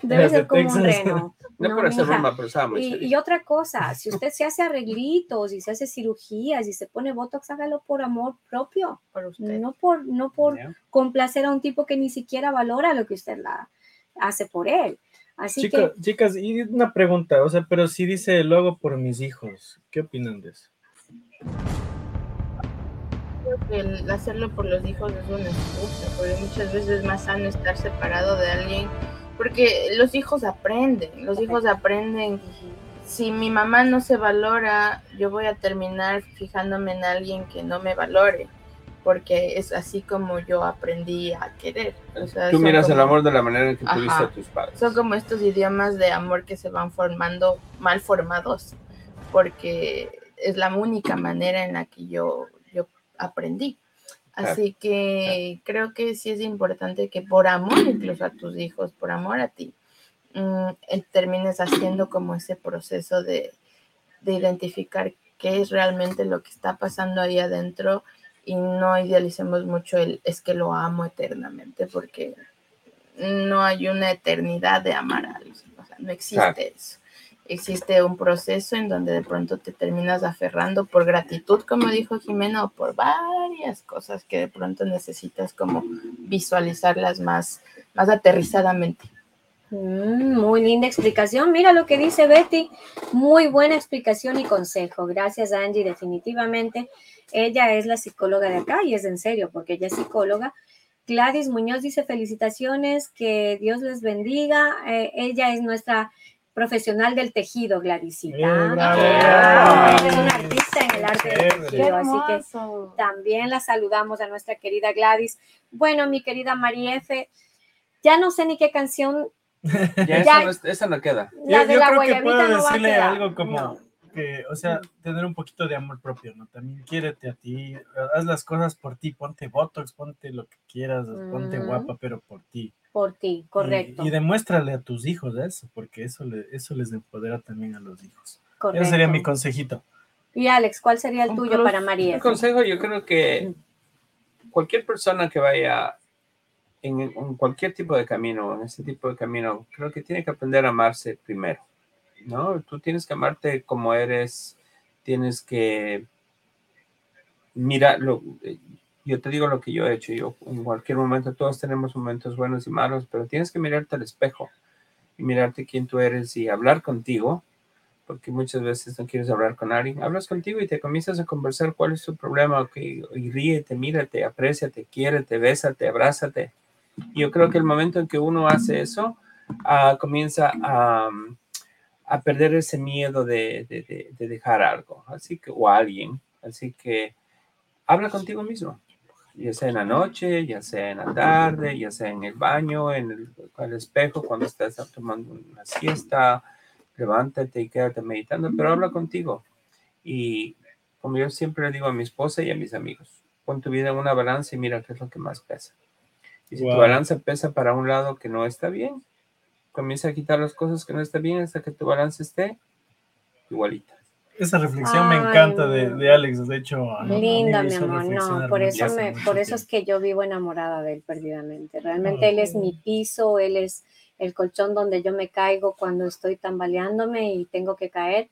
Debe ser como un reno. No, No, por hacer broma, pero estaba muy Y, y otra cosa, si usted se hace arreglitos y se hace cirugías y se pone botox, hágalo por amor propio, por usted. no por, no por Ya. complacer a un tipo que ni siquiera valora lo que usted la hace por él. Así Chica- que Chicas, y una pregunta, o sea, pero si dice lo hago por mis hijos, ¿qué opinan de eso? Creo que el hacerlo por los hijos es una excusa, porque muchas veces es más sano estar separado de alguien, porque los hijos aprenden, los hijos aprenden. Si mi mamá no se valora, yo voy a terminar fijándome en alguien que no me valore, porque es así como yo aprendí a querer. O sea, Tú miras el amor de la manera en que tuviste Ajá. a tus padres. son como estos idiomas de amor que se van formando mal formados, porque es la única manera en la que yo, yo aprendí. Así que creo que sí es importante que por amor incluso a tus hijos, por amor a ti, mm, eh, termines haciendo como ese proceso de, de identificar qué es realmente lo que está pasando ahí adentro y no idealicemos mucho el es que lo amo eternamente porque no hay una eternidad de amar a alguien, o sea, no existe Claro. eso. Existe un proceso en donde de pronto te terminas aferrando por gratitud, como dijo Jimena, o por varias cosas que de pronto necesitas como visualizarlas más, más aterrizadamente. Mm, muy linda explicación. Mira lo que dice Betty. Muy buena explicación y consejo. Gracias, Angie. Definitivamente, ella es la psicóloga de acá y es en serio, porque ella es psicóloga. Gladys Muñoz dice felicitaciones, que Dios les bendiga. Eh, ella es nuestra profesional del tejido, Gladysita. Eh, es una artista en el arte del Chévere. tejido, así que también la saludamos a nuestra querida Gladys. Bueno, mi querida María F., ya no sé ni qué canción Ya, Ya- Esa, no, es- esa no queda. La yo de yo la creo que puedo no decirle algo como No. que, o sea, tener un poquito de amor propio, ¿no? También quiérete a ti, haz las cosas por ti, ponte botox, ponte lo que quieras, ponte Ujú. guapa, pero por ti. Por ti, Y- correcto. Y, demuéstrale a tus hijos eso, porque eso, le- eso les empodera también a los hijos. correcto. Ese sería mi consejito. Y Alex, ¿cuál sería el Un tuyo para María? Un consejo, yo creo que cualquier persona que vaya en, en cualquier tipo de camino, en este tipo de camino, creo que tiene que aprender a amarse primero, ¿no? Tú tienes que amarte como eres, tienes que mira, lo, yo te digo lo que yo he hecho, yo en cualquier momento, todos tenemos momentos buenos y malos, pero tienes que mirarte al espejo y mirarte quién tú eres y hablar contigo, porque muchas veces no quieres hablar con alguien, hablas contigo y te comienzas a conversar cuál es tu problema, ok, y ríete, mírate, apréciate, quiérete, bésate, abrázate. Y yo creo que el momento en que uno hace eso, ah, comienza a, a perder ese miedo de, de- de- de dejar algo, así que, o alguien. Así que habla contigo mismo, ya sea en la noche, ya sea en la tarde, ya sea en el baño, en el, espejo, cuando estás tomando una siesta, levántate y quédate meditando, pero habla contigo. Y como yo siempre le digo a mi esposa y a mis amigos, pon tu vida en una balanza y mira qué es lo que más pesa. Y si Wow. tu balanza pesa para un lado que no está bien, comienza a quitar las cosas que no están bien hasta que tu balanza esté igualita. Esa reflexión me encanta de, Alex, de hecho. Linda, mi amor, no, por eso, me, por eso es que yo vivo enamorada de él perdidamente. Realmente él es mi piso, él es el colchón donde yo me caigo cuando estoy tambaleándome y tengo que caer.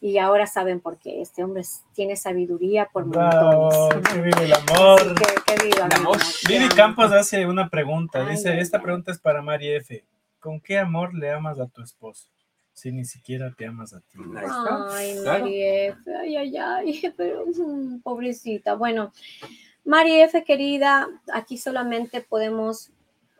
Y ahora saben por qué. Este hombre tiene sabiduría por montones. que vive el <laughs> amor. Que, que viva, El amor. Vivi. Campos hace una pregunta. Ay, Dice, esta pregunta es para Mari F. ¿Con qué amor le amas a tu esposo? Si ni siquiera te amas a ti. Ay, Claro. María F, ay, ay, ay, <laughs> pero pobrecita. Bueno, María F, querida, aquí solamente podemos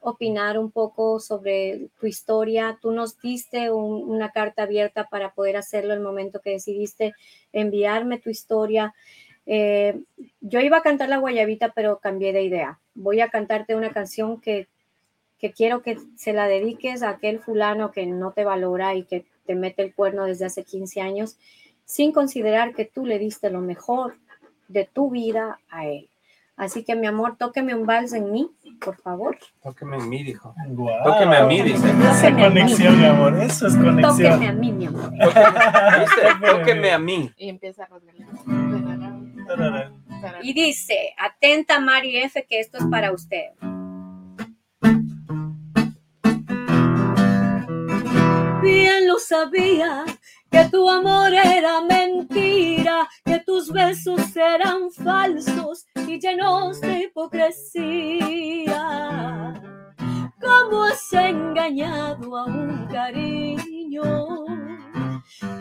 opinar un poco sobre tu historia. Tú nos diste un- una carta abierta para poder hacerlo el momento que decidiste enviarme tu historia. Eh, yo iba a cantar la guayabita, pero cambié de idea. Voy a cantarte una canción que, que quiero que se la dediques a aquel fulano que no te valora y que te mete el cuerno desde hace 15 años, sin considerar que tú le diste lo mejor de tu vida a él. Así que mi amor, tóqueme un vals en mí, por favor. Tóqueme en mí, dijo. Guau. Tóqueme a mí, dice. Esa Tóqueme a mí. conexión, mi amor. Eso es Tóqueme conexión. a mí, mi amor. Tóqueme a mí. Y empieza a. Y dice, atenta Mari F, que esto es para usted. Sabía que tu amor era mentira, que tus besos eran falsos y llenos de hipocresía. ¿Cómo has engañado a un cariño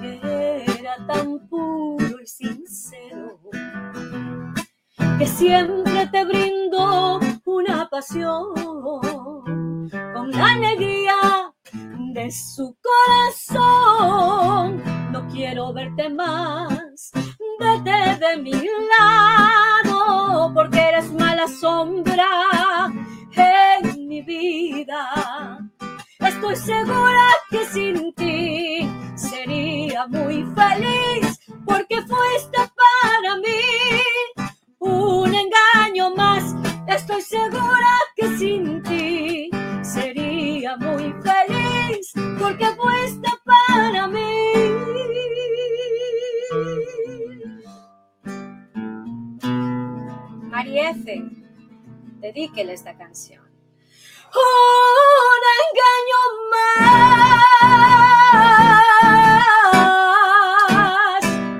que era tan puro y sincero? Que siempre te brindó una pasión con la alegría su corazón. No quiero verte más, vete de mi lado, porque eres mala sombra en mi vida. Estoy segura que sin ti sería muy feliz, dedíquele esta canción. Un engaño más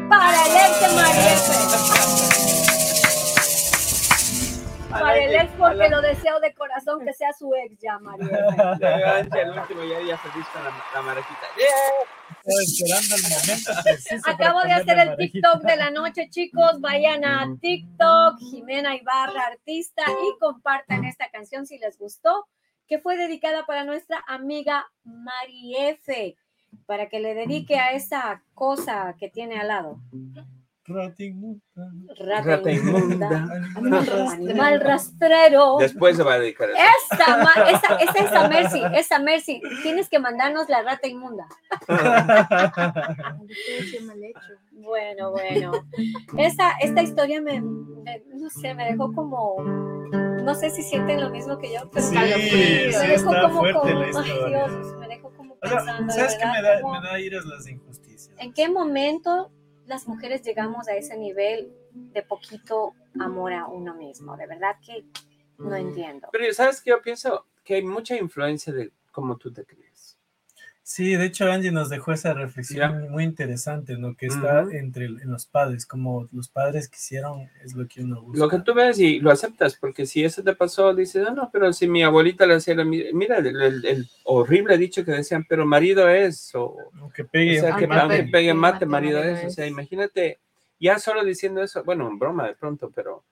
para el ex María Para el ex porque lo deseo de corazón que sea su ex ya, <laughs> Ya, el último ya, ya con la, la marejita. Estaba esperando el momento Acabo de hacer el. TikTok de la noche, chicos. Vayan a TikTok, Jimena Ibarra, artista, y compartan esta canción si les gustó, que fue dedicada para nuestra amiga Mari F, para que le dedique a esa cosa que tiene al lado. Rata inmunda. Rata, inmunda, animal rastrero. Después se va a dedicar a eso. Esa, ma- esa, esa, esa Mercy, esa Mercy, tienes que mandarnos la rata inmunda. Mal. Bueno, bueno. Esta, esta historia me, me- no sé, me dejó como, no sé si sienten lo mismo que yo, pero Sí, me sí, dejó está como, fuerte como- la ay historia. Dios, me dejó como O sea, pensando, ¿Sabes qué me da, cómo- me da iras las injusticias? ¿En qué momento las mujeres llegamos a ese nivel de poquito amor a uno mismo? De verdad que no entiendo. Pero ¿sabes qué? Yo pienso que hay mucha influencia de cómo tú te crees. Sí, de hecho Angie nos dejó esa reflexión muy interesante, ¿no? Que está entre en los padres, como los padres quisieron es lo que uno busca. Lo que tú ves y lo aceptas, porque si eso te pasó, dices, no, no, pero si mi abuelita le hacía la mi- mira el, el- el horrible dicho que decían, pero marido es, o, O que pegue, o sea, o que mate. pegue, mate, marido marido es, o es. sea, imagínate, ya solo diciendo eso, bueno, en broma de pronto, pero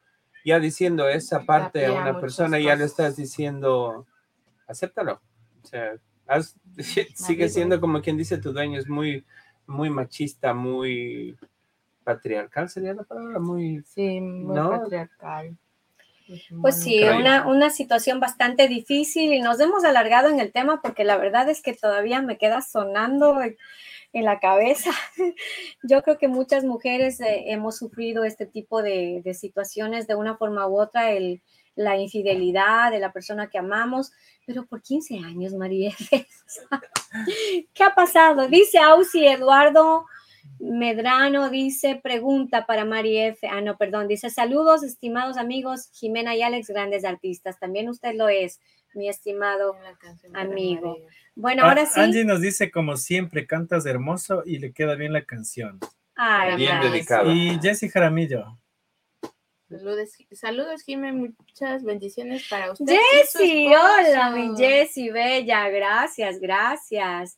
ya diciendo esa parte a una persona, ya le cosas. estás diciendo, acéptalo, o sea, <laughs> sigue siendo como quien dice tu dueño, es muy, muy machista, muy patriarcal, sería la palabra, muy... Sí, muy No. patriarcal. Pues sí, Creo yo. una, una situación bastante difícil y nos hemos alargado en el tema porque la verdad es que todavía me queda sonando en, en la cabeza. <laughs> Yo creo que muchas mujeres eh, hemos sufrido este tipo de, de situaciones de una forma u otra, el, la infidelidad de la persona que amamos, pero por 15 años, María. <laughs> ¿Qué ha pasado? Dice Ausi Eduardo Medrano dice, pregunta para María F. Ah, no, perdón. Dice, saludos, estimados amigos, Jimena y Alex, grandes artistas. También usted lo es, mi estimado. Amigo. Bueno, ahora sí. Ah, Angie nos dice, como siempre, cantas hermoso y le queda bien la canción. Ay, Bien dedicado. Y Jessy Jaramillo. Saludos, saludos, Jimé, muchas bendiciones para usted. Jessy, hola, mi Jessy, bella, gracias, gracias.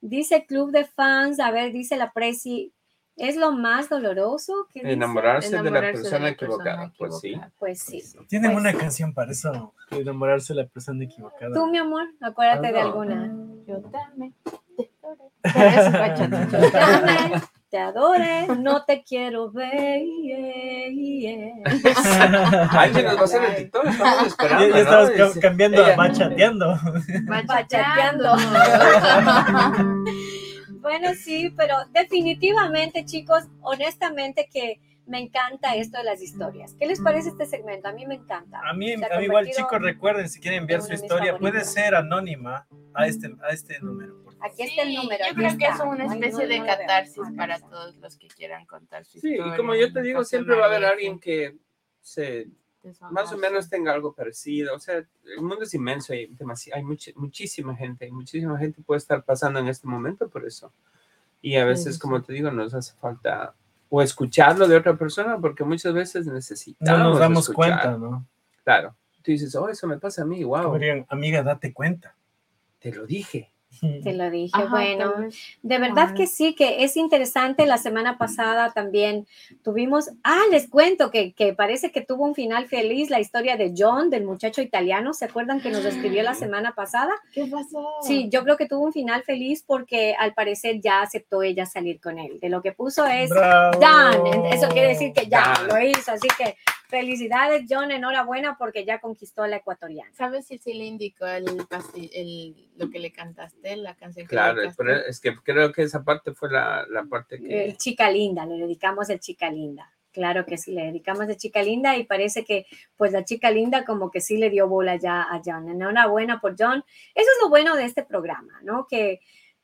Dice Club de Fans, a ver, dice la Presi, ¿es lo más doloroso? ¿Qué dice? Enamorarse, de la Enamorarse persona equivocada, pues sí. equivocada. Pues sí. Tienen Pues una sí. canción para eso, de enamorarse de la persona equivocada. Tú, mi amor, acuérdate de Ah, no. alguna. Yo también te te adoré, no te quiero ver. yeah, yeah. Angie nos va a hacer el TikTok, estamos esperando. ya estabas ca- cambiando a ella- bachateando. Bachateando. Bueno, sí, pero definitivamente, chicos, honestamente que me encanta esto de las historias. ¿Qué les parece este segmento? A mí me encanta. A mí, a mí igual, chicos, recuerden, si quieren enviar en su historia, puede ser anónima a este, a este número. Aquí está el Sí, número. Yo creo que es una especie no, de no catarsis para todos los que quieran contar su Sí, historia. y como yo te digo, siempre va a haber alguien que se más o menos tenga algo parecido. O sea, el mundo es inmenso y demasi- hay mucha- muchísima gente, y muchísima gente puede estar pasando en este momento por eso. Y a veces, sí. como te digo, nos hace falta o escucharlo de otra persona porque muchas veces No necesitamos nos damos escuchar. cuenta, ¿no? Claro. Tú dices, oh, eso me pasa a mí, Como wow, dirían, amiga, date cuenta. te lo dije. Te lo dije. Ajá, bueno, de verdad Ajá. que sí, que es interesante. La semana pasada también tuvimos, ah, les cuento que, que parece que tuvo un final feliz la historia de John, del muchacho italiano. ¿Se acuerdan que nos escribió la <gasps> semana pasada? ¿Qué pasó? Sí, yo creo que tuvo un final feliz porque al parecer ya aceptó ella salir con él. De lo que puso es Bravo. done. Eso quiere decir que ya Done. lo hizo. Así que felicidades, John. Enhorabuena porque ya conquistó a la ecuatoriana. ¿Sabes si sí le indicó el, el lo que le cantaste, la canción que Claro, le pero es que creo que esa parte fue la, la parte que... El Chica Linda, le dedicamos el Chica Linda. Claro que sí, le dedicamos el Chica Linda y parece que pues la Chica Linda como que sí le dio bola ya a John. Enhorabuena por John. Eso es lo bueno de este programa, ¿no? Que,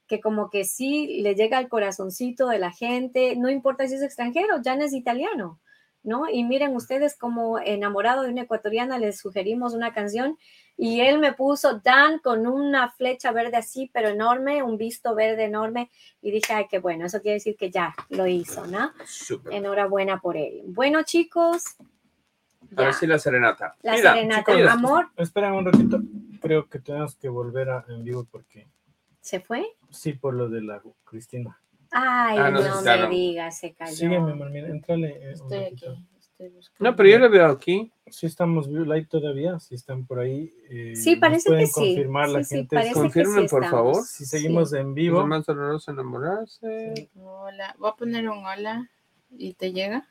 que como que sí le llega al corazoncito de la gente, no importa si es extranjero, Jan es italiano, ¿no? Y miren ustedes como enamorado de una ecuatoriana les sugerimos una canción y él me puso Dan con una flecha verde así, pero enorme, un visto verde enorme y dije, ay, qué bueno, eso quiere decir que ya lo hizo, ¿no? Enhorabuena por él. Bueno, chicos, Ahora ya, sí la serenata. la Mira, serenata, chicos, amor, Espera un ratito. Creo que tenemos que volver a, en vivo porque ¿se fue? sí, por lo de la Cristina. Ay, Ah, no, no, sí, me digas, se cayó. Sígueme, Marmina, entrale. eh, Estoy aquí. Estoy buscando. No, pero yo lo veo aquí. Sí estamos live todavía, si están por ahí. eh, Sí, parece pueden que sí. confirmar la Sí, sí, gente. que Confirmen, sí por estamos. favor. Si seguimos en vivo, más doloroso enamorarse. Hola, voy a poner un hola y te llega.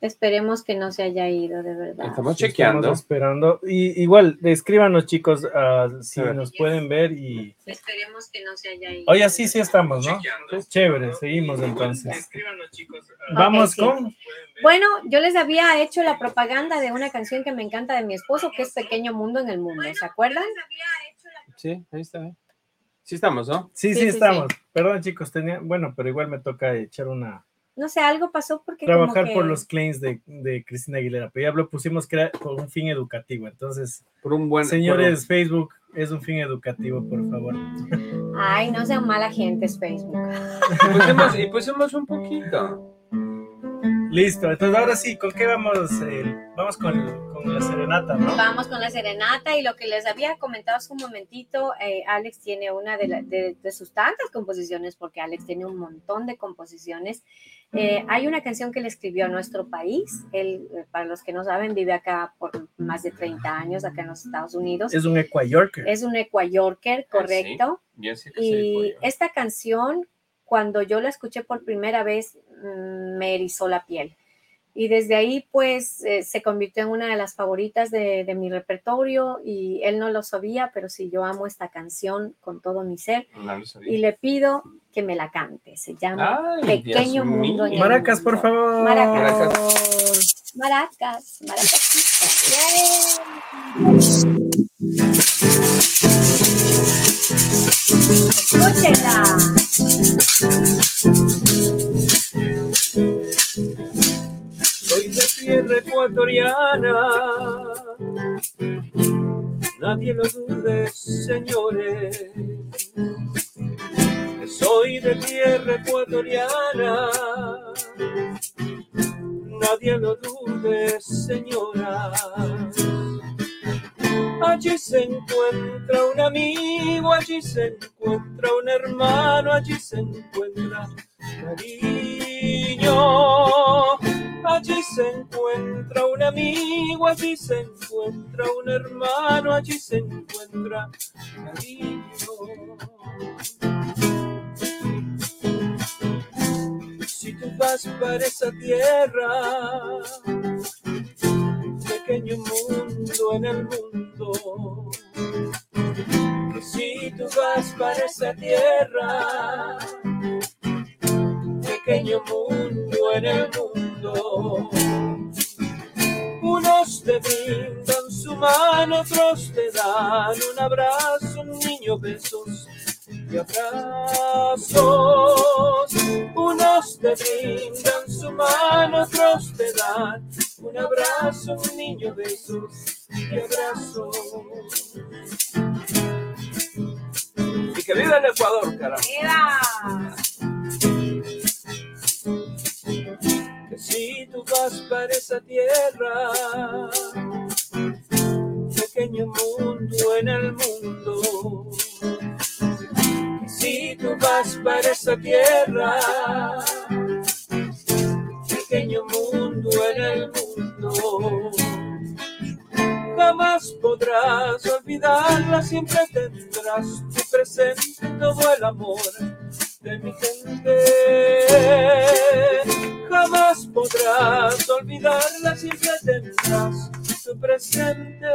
Esperemos que no se haya ido, de verdad. Estamos chequeando. estamos esperando. Y igual, escríbanos chicos ah, si nos pueden ver y... Esperemos que no se haya ido. Oye, sí, sí estamos, ¿no? Es chévere, seguimos entonces. Escríbanos, chicos. Vamos con... Bueno, yo les había hecho la propaganda de una canción que me encanta de mi esposo, que es Pequeño Mundo en el Mundo. ¿Se acuerdan? Sí, ahí está. ¿eh? Sí estamos, ¿no? Sí, sí, Sí, sí, estamos. Perdón chicos, tenía... Bueno, pero igual me toca echar una... No sé, algo pasó porque como Trabajar que- por los claims de, de Cristina Aguilera, pero ya lo pusimos que era por un fin educativo. Entonces, Por un buen. señores, Facebook es un fin educativo, por favor. Ay, no sean mala gente, es Facebook. por- y pusimos, y pusimos un poquito. Listo, entonces ahora sí, ¿con qué vamos? Eh, vamos con, con la serenata, ¿no? Vamos con la serenata y lo que les había comentado hace un momentito, eh, Alex tiene una de, la- de- de sus tantas composiciones, porque Alex tiene un montón de composiciones. Eh, hay una canción que le escribió a nuestro país. Él, eh, para los que no saben, vive acá por más de 30 años, acá en los Estados Unidos. Es un Ecuayorker. Es un ecuayorker, Ah, sí. correcto. Sí que Y esta canción, cuando yo la escuché por primera vez, mm, me erizó la piel. Y desde ahí, pues, eh, se convirtió en una de las favoritas de, de mi repertorio y él no lo sabía, pero sí, yo amo esta canción con todo mi ser No y le pido que me la cante. Se llama Ay, Pequeño Dios Mundo. en Maracas, por favor. Maracas. Maracas, maracas. <laughs> Escúchenla. Soy de tierra ecuatoriana. Nadie lo dude, señores. Soy de tierra ecuatoriana. Nadie lo dude, señora. Allí se encuentra un amigo, allí se encuentra un hermano, allí se encuentra cariño. Allí se encuentra un amigo, allí se encuentra un hermano, allí se encuentra cariño. Si tú vas para esa tierra, pequeño mundo en el mundo. Que si tú vas para esa tierra, pequeño mundo en el mundo. Unos te brindan su mano, otros te dan un abrazo, un niño besos abrazos. Unos te brindan su mano, otros te dan Un abrazo, un niño, besos y abrazos. Y que viva el Ecuador, carajo. ¡Viva! que si tú vas para esa tierra, pequeño mundo en el mundo, si tú vas para esa tierra, pequeño mundo en el mundo. Jamás podrás olvidarla, siempre tendrás tu presente todo el amor de mi gente. Jamás podrás olvidarla, siempre tendrás tu presente.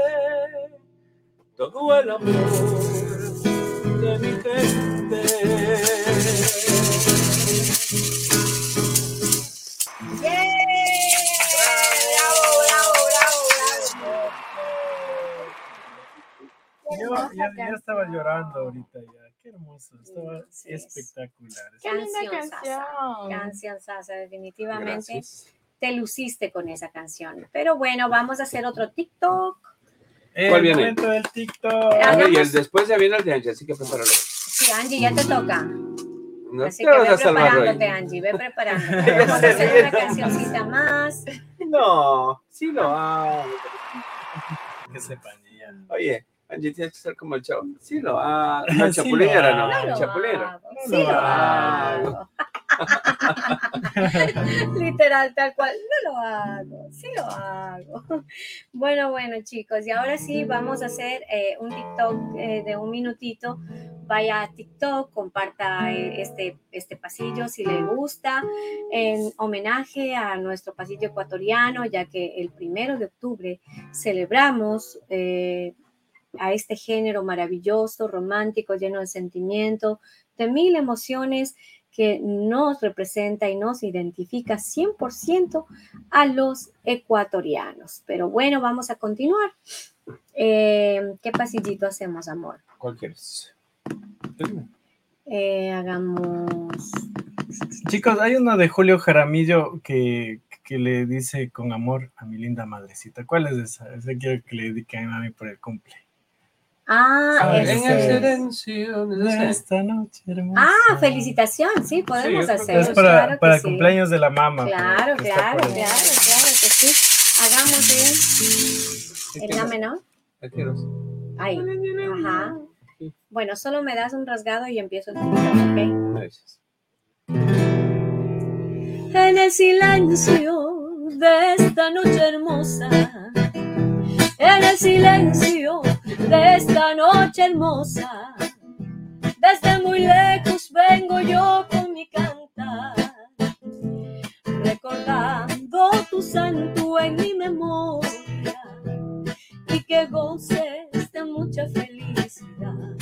Todo el amor de mi gente. ¡Bravo, bravo, bravo, bravo! Yo ya, ya estaba llorando ahorita ya. Qué hermoso. Estaba Sí, es- espectacular. Qué linda Canción, canción. Canción Sasa, definitivamente Gracias. te luciste con esa canción. Pero bueno, vamos a hacer otro TikTok. El ¿Cuál viene? momento del TikTok. A ver, y el después ya viene el de Angie, así que prepáralo. Sí, Angie, ya te toca. No Así te que vas ve a salvar preparándote, hoy. Angie, ve preparándote. <laughs> Vamos a hacer una cancioncita más. No, sí lo hago. Que sepan ya. Oye, Angie, tienes que ser como el chavo. Sí lo hago. <laughs> No, Sí Chapulín lo era, no. No lo Chapulín era. hago, No sí lo hago. <laughs> Literal, tal cual, no lo hago, sí lo hago. Bueno, bueno, chicos, y ahora sí vamos a hacer eh, un TikTok eh, de un minutito. Vaya a TikTok, comparta eh, este, este pasillo si le gusta, en homenaje a nuestro pasillo ecuatoriano, ya que el primero de octubre celebramos a este género maravilloso, romántico, lleno de sentimiento, de mil emociones que nos representa y nos identifica 100% a los ecuatorianos. Pero bueno, vamos a continuar. Eh, ¿Qué pasillito hacemos, amor? ¿Cuál quieres? Eh, hagamos... Chicos, hay uno de Julio Jaramillo que, que le dice con amor a mi linda madrecita. ¿Cuál es esa? Esa quiero que le dediquen a mí por el cumple. Ah, Ah, En ese- el silencio. De esta noche hermosa. ah, felicitación, sí, podemos que hacerlo. Es para, claro para el sí. cumpleaños de la mamá. Claro, claro, claro, claro que sí. Hagamos ¿Qué el, el dame, ¿no? Ahí. Ajá. Sí. Bueno, solo me das un rasgado y empiezo el ¿ok? Dices. En el silencio de esta noche hermosa, en el silencio de esta noche hermosa, desde muy lejos vengo yo con mi cantar, recordando tu santo en mi memoria y que goces de mucha felicidad.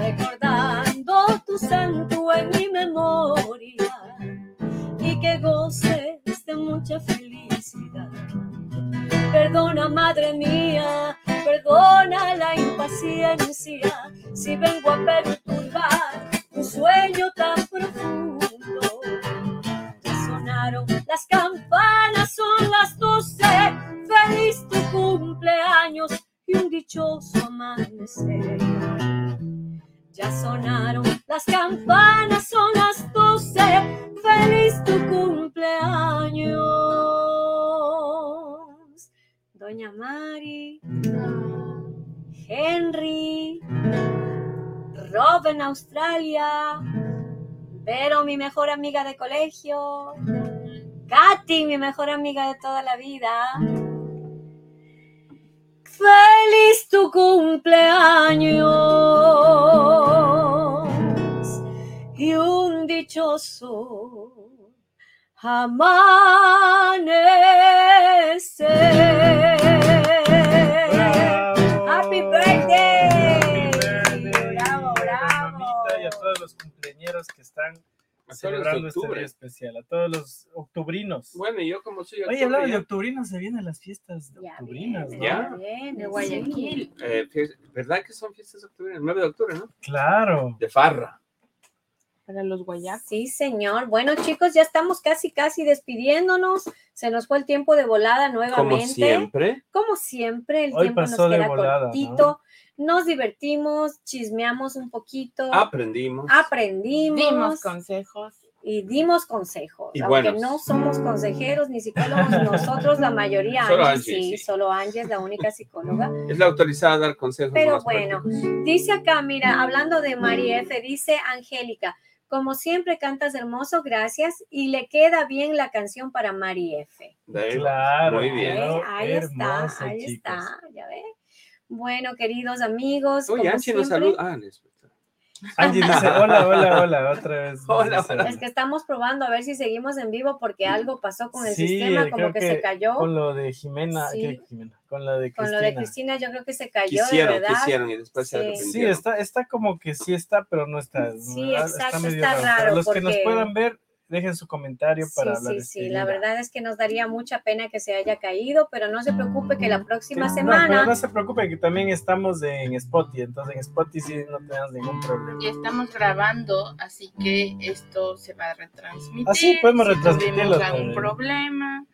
Recordando tu santo en mi memoria y que goces de mucha felicidad. Perdona, madre mía, perdona la impaciencia si vengo a perturbar un sueño tan profundo. Ya sonaron las campanas, son las doce. Feliz tu cumpleaños y un dichoso amanecer. Ya sonaron las campanas, son las doce. Feliz tu cumpleaños. Doña Mari, Henry, Rob en Australia, Vero, mi mejor amiga de colegio, Katy, mi mejor amiga de toda la vida. Feliz tu cumpleaños y un dichoso amanecer. Bravo. Happy birthday. Happy birthday, Bravo, bravo. mamita, Y a todos los cumpleañeros que están A de celebrando este día especial. A todos los octubrinos. Bueno, y yo como soy Oye, octubre, hablando de octubrinos, se vienen las fiestas Ya octubrinas, viene, ¿no? ¿Ya? viene, De sí. Guayaquil. eh, ¿verdad que son fiestas octubrinas? 9 de octubre, ¿no? Claro. De farra. Para los guayacos. Sí, señor. Bueno, chicos, ya estamos casi, casi despidiéndonos. Se nos fue el tiempo de volada nuevamente. Como siempre. Como siempre, el Hoy tiempo nos de queda cortito. Nos divertimos, chismeamos un poquito, Aprendimos. aprendimos Dimos consejos. y dimos consejos. Y Aunque buenos. no somos consejeros ni psicólogos, <laughs> nosotros la mayoría, Solo Angie, Angie, sí, sí. solo Angie es la única psicóloga. Es la autorizada a dar consejos. Pero más bueno, prácticos. dice acá, mira, hablando de María F, dice Angélica, como siempre cantas hermoso, gracias, y le queda bien la canción para María F. Claro. Muy bien. ¿Eh? Ahí hermoso, está, ahí chicos. está, ya ve. Bueno, queridos amigos, Oye, como Anchi nos siempre, saluda. Ah, les- Angie <laughs> dice, hola, hola, hola, otra vez. <laughs> Hola, hola. es que estamos probando a ver si seguimos en vivo porque algo pasó con el Sí, sistema, como creo que, se cayó. Con lo de Jimena, Sí. ¿qué Jimena? Con lo de Con Cristina. lo de Cristina, yo creo que se cayó Quisieron, de verdad. quisieron y después se Sí. arrepintieron. Sí, está, está como que sí está, pero no está. Sí, exacto, medio está Para raro los que nos puedan ver, dejen su comentario para Sí, hablar. sí, este, sí, la verdad es que nos daría mucha pena que se haya caído, pero no se preocupe que la próxima Sí, semana... No, pero no se preocupe que también estamos en Spotify, entonces en Spotify sí no tenemos ningún problema. Y estamos grabando, así que esto se va a retransmitir. Ah, sí, podemos Si retransmitirlo tuvimos algún problema,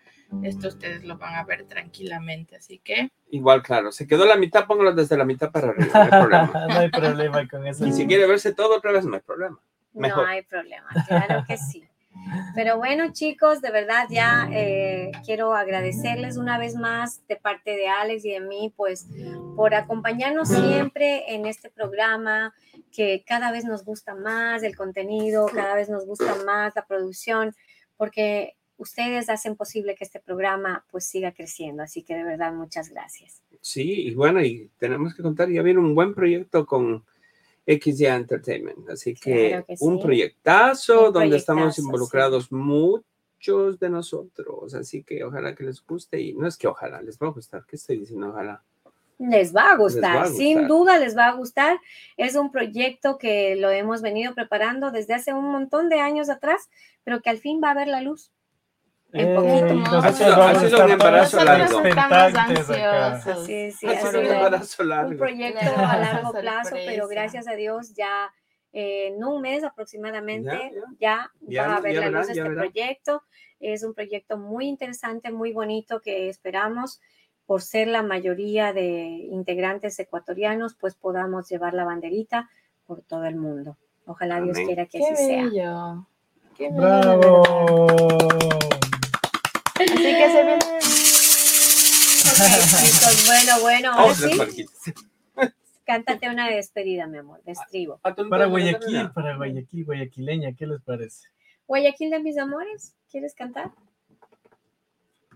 esto ustedes lo van a ver tranquilamente, así que Igual, claro. Se quedó la mitad, póngalo desde la mitad para arriba. No hay problema. <laughs> no hay problema con eso. Y si quiere verse todo otra vez, no hay problema. Mejor. No hay problema, claro que sí. Pero bueno, chicos, de verdad ya eh, quiero agradecerles una vez más de parte de Alex y de mí, pues por acompañarnos siempre en este programa, que cada vez nos gusta más el contenido, cada vez nos gusta más la producción, porque ustedes hacen posible que este programa pues siga creciendo. Así que de verdad, muchas gracias. Sí, y bueno, y tenemos que contar, ya viene un buen proyecto con XY Entertainment. Así que, Claro que un proyectazo Un donde estamos involucrados muchos de nosotros. Así que ojalá que les guste. Y no es que ojalá, les va a gustar. ¿Qué estoy diciendo? Ojalá. Les va a gustar, va a sin duda les va a gustar. Es un proyecto que lo hemos venido preparando desde hace un montón de años atrás, pero que al fin va a ver la luz. En poquito. nosotros Ha sido- vamos ha a sido estar un embarazo largo. ansiosos. Sí, sí, Ha ha sido un embarazo un largo. proyecto Claro, a <laughs> largo plazo, pero gracias a Dios ya eh, en un mes aproximadamente Ya, ya, Ya, va a ver la verán, luz este verán. proyecto. Es un proyecto muy interesante, muy bonito que esperamos por ser la mayoría de integrantes ecuatorianos, pues podamos llevar la banderita por todo el mundo. Ojalá Dios Amén. quiera que qué así sea. bello. Qué bello. ¡Bravo! Así que se. Ok, chicos, bueno, bueno, ahora sí, cántate una despedida, mi amor, de estribo. Para Guayaquil, para Guayaquil, guayaquileña, ¿qué les parece? Guayaquil de mis amores, ¿quieres cantar?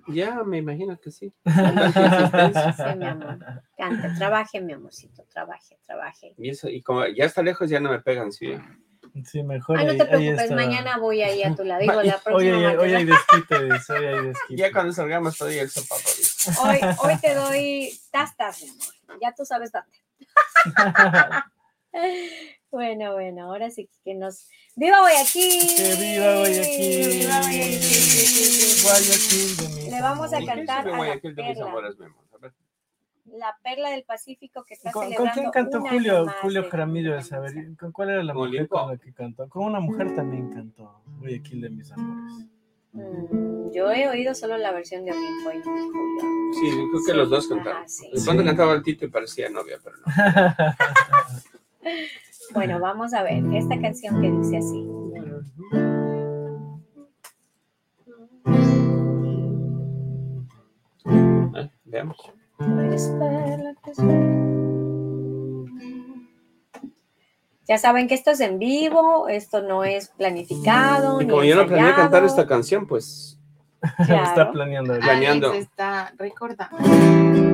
Ya, me imagino que sí. <laughs> Sí, mi amor. Cante, trabaje, mi amorcito, trabaje, trabaje. Y, eso, y como ya está lejos, ya no me pegan. Sí. Sí, mejor. No te ahí preocupes, está. mañana voy ahí a tu lado. Digo, la Hoy, próxima hay- hoy hay desquite, dice, hoy hay <laughs> desquite. Ya cuando salgamos, todavía el sopa. Hoy, hoy te doy tastas, mi amor. Ya tú sabes dónde. <laughs> Bueno, bueno, ahora sí que nos. ¡Viva Guayaquil! ¡Que viva Guayaquil! ¡Viva Guayaquil! Guayaquil de mis Le vamos a amores. cantar a la perla. amores, mi amor. Ver. La perla del Pacífico que está ¿Con, con celebrando. quién cantó Julio, Julio de Jaramillo? A saber, ¿con cuál era la Con mujer con la que cantó? Con una mujer también cantó Guayaquil de mis amores. Mm, yo he oído solo la versión de Olimpo y Julio. Sí, creo que los dos cantaron. Ajá, sí. De pronto Sí. cantaba el Tito y parecía novia, pero no. <laughs> Bueno, vamos a ver esta canción que dice así. Eh, Veamos. Ya saben que esto es en vivo, esto no es planificado. Y ni como yo no planeé cantar esta canción, pues Claro. Está planeando. Plan- planeando. Alex está recordando.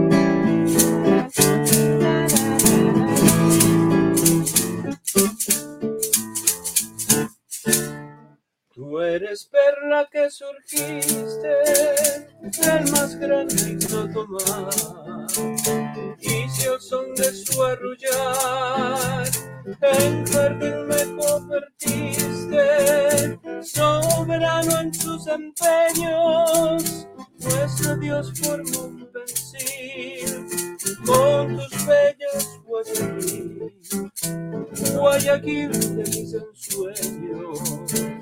Eres perla que surgiste del más gran ignoto mar y si al son de su arrullar en jardín me convertiste soberano en tus empeños nuestro Dios formó un pensil con tus bellas guayaquil Guayaquil de mis ensueños.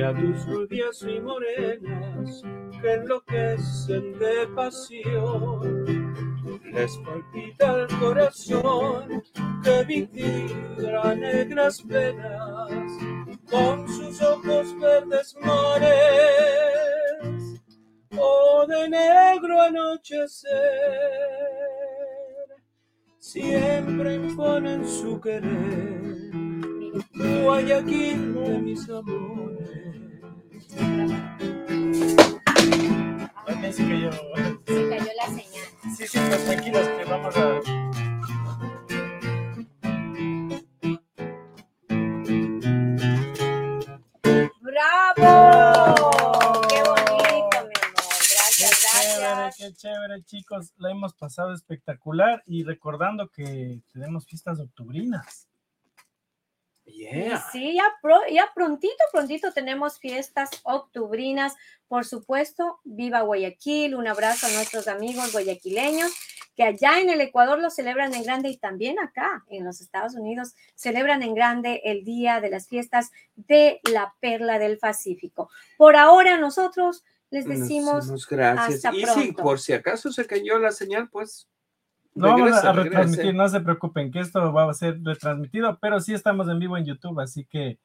Rubias y morenas que enloquecen de pasión, les palpita el corazón que mitiga negras penas con sus ojos verdes mares o de negro anochecer. Siempre imponen su querer, Guayaquil de mis amores. También. Se cayó la señal. Sí, sí, pues tranquilos que vamos a. ¡Bravo! ¡Qué bonito, mi amor! Gracias, Qué chévere, gracias. qué chévere, chicos. La hemos pasado espectacular y recordando que tenemos fiestas octubrinas. Yeah. Sí, ya, pro- ya prontito, prontito tenemos fiestas octubrinas. Por supuesto, viva Guayaquil. Un abrazo a nuestros amigos guayaquileños que allá en el Ecuador lo celebran en grande y también acá en los Estados Unidos celebran en grande el Día de las Fiestas de la Perla del Pacífico. Por ahora nosotros les decimos gracias. hasta y si pronto. por si acaso se cayó la señal, pues. No vamos a regrese. retransmitir, no se preocupen, que esto va a ser retransmitido, pero sí estamos en vivo en YouTube, así que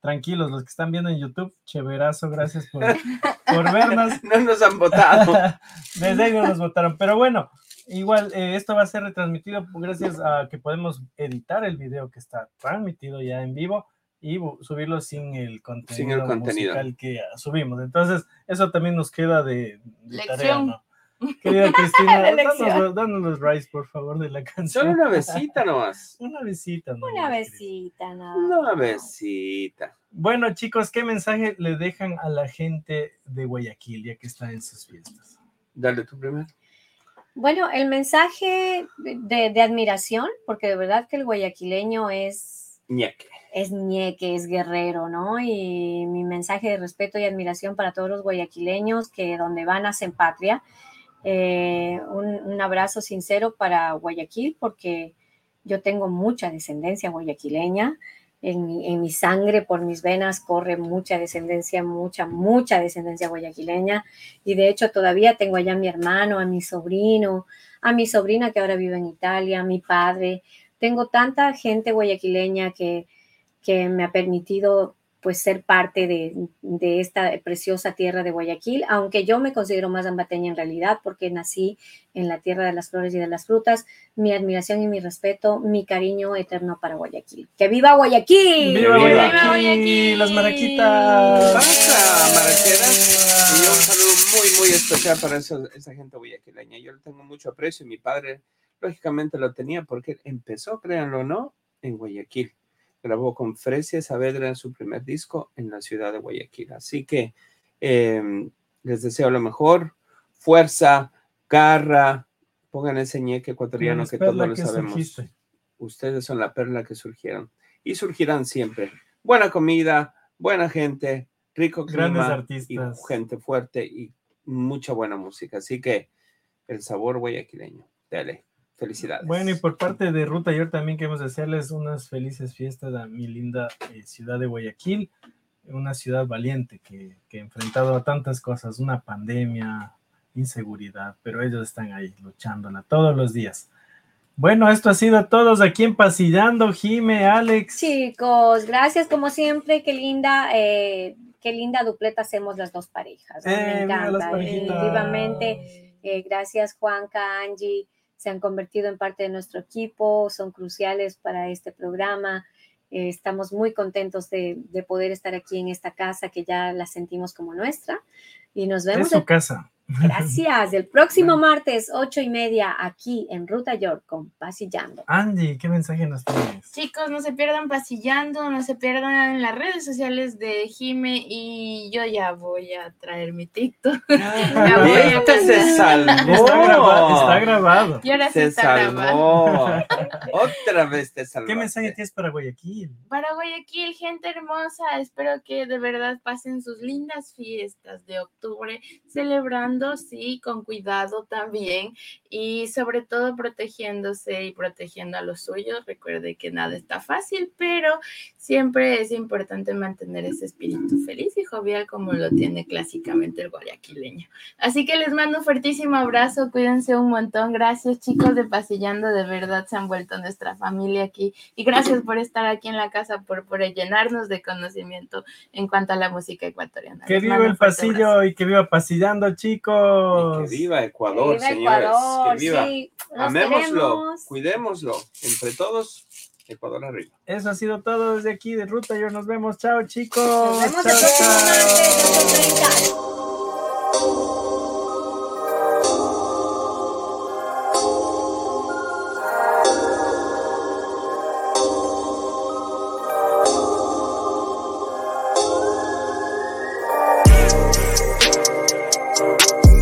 tranquilos, los que están viendo en YouTube, chéverazo, gracias por, <laughs> por vernos. No nos han votado. <laughs> Desde ahí no nos votaron, pero bueno, igual eh, esto va a ser retransmitido gracias a que podemos editar el video que está transmitido ya en vivo y subirlo sin el contenido, contenido. musical que subimos. Entonces, eso también nos queda de, de tarea, Lección. ¿no? Querida <laughs> Cristina, danos, danos los rights, por favor, de la canción. Solo una besita nomás. Una visita. ¿no? una besita. nada Una besita. Bueno, chicos, ¿qué mensaje le dejan a la gente de Guayaquil ya que está en sus fiestas? Dale tú primero. Bueno, el mensaje de, de admiración, porque de verdad que el guayaquileño es, Ñeque. es ñeque, es guerrero, ¿no? Y mi mensaje de respeto y admiración para todos los guayaquileños que donde van hacen patria. Eh, un, abrazo sincero para Guayaquil, porque yo tengo mucha descendencia guayaquileña. En en mi sangre, por mis venas, corre mucha descendencia, mucha, mucha descendencia guayaquileña. Y de hecho todavía tengo allá a mi hermano, a mi sobrino, a mi sobrina que ahora vive en Italia, a mi padre. Tengo tanta gente guayaquileña que, que me ha permitido pues ser parte de, de esta preciosa tierra de Guayaquil, aunque yo me considero más ambateña en realidad porque nací en la tierra de las flores y de las frutas. Mi admiración y mi respeto, mi cariño eterno para Guayaquil. ¡Que viva Guayaquil! ¡Viva ¡Viva Guayaquil! Guayaquil! ¡Las maraquitas! Pasa, maraqueras. Y un saludo muy, muy especial para eso- esa gente guayaquileña. Yo le tengo mucho aprecio. Mi padre, lógicamente, lo tenía porque empezó, créanlo o no, en Guayaquil. Grabó con Fresia Saavedra en su primer disco en la ciudad de Guayaquil. Así que eh, les deseo lo mejor. Fuerza, garra. Pongan ese ñeque ecuatoriano que todos lo sabemos. surgiste. Ustedes son la perla que surgieron y surgirán siempre. Buena comida, buena gente, rico Grandes clima artistas. y gente fuerte y mucha buena música. Así que el sabor guayaquileño. Dale, felicidades. Bueno, y por parte de Ruta York también queremos desearles unas felices fiestas a mi linda eh, ciudad de Guayaquil, una ciudad valiente que, que ha enfrentado a tantas cosas, una pandemia, inseguridad, pero ellos están ahí luchándola todos los días. Bueno, esto ha sido todos aquí en Pasillando, Jime, Alex. Chicos, gracias como siempre, qué linda, eh, qué linda dupleta hacemos las dos parejas. Eh, Me las encanta, definitivamente. eh, gracias Juanca, Angie, se han convertido en parte de nuestro equipo, son cruciales para este programa. Eh, estamos muy contentos de, de poder estar aquí en esta casa que ya la sentimos como nuestra y nos Es vemos su el casa. Gracias. El próximo martes, ocho y media, aquí en Ruta York con Pasillando. Andy, ¿qué mensaje nos tienes? Chicos, no se pierdan pasillando, no se pierdan las redes sociales de Jime y yo ya voy a traer mi TikTok. <laughs> Ya voy a se salvó. Está grabado. Está grabado. Y ahora sí Se está grabado. salvó. <laughs> Otra vez te salvó. ¿Qué mensaje tienes para Guayaquil? Para Guayaquil, gente hermosa, espero que de verdad pasen sus lindas fiestas de octubre, celebrando, sí, con cuidado también y sobre todo protegiéndose y protegiendo a los suyos. Recuerde que nada está fácil, pero siempre es importante mantener ese espíritu feliz y jovial como lo tiene clásicamente el guayaquileño. Así que les mando un fuertísimo abrazo, cuídense un montón. Gracias chicos de Pasillando, de verdad se han vuelto nuestra familia aquí y gracias por estar aquí en la casa, por, por llenarnos de conocimiento en cuanto a la música ecuatoriana. Que Les viva el pasillo abrazo. y que viva pasillando, Y chicos. que viva Ecuador, Viva señores. Ecuador, que viva. sí, Amémoslo, queremos. cuidémoslo. Entre todos, Ecuador arriba. Eso ha sido todo desde aquí de Ruta. Yo nos vemos. Chao, chicos. Nos vemos el Chao, próximo chao. martes, 8:30.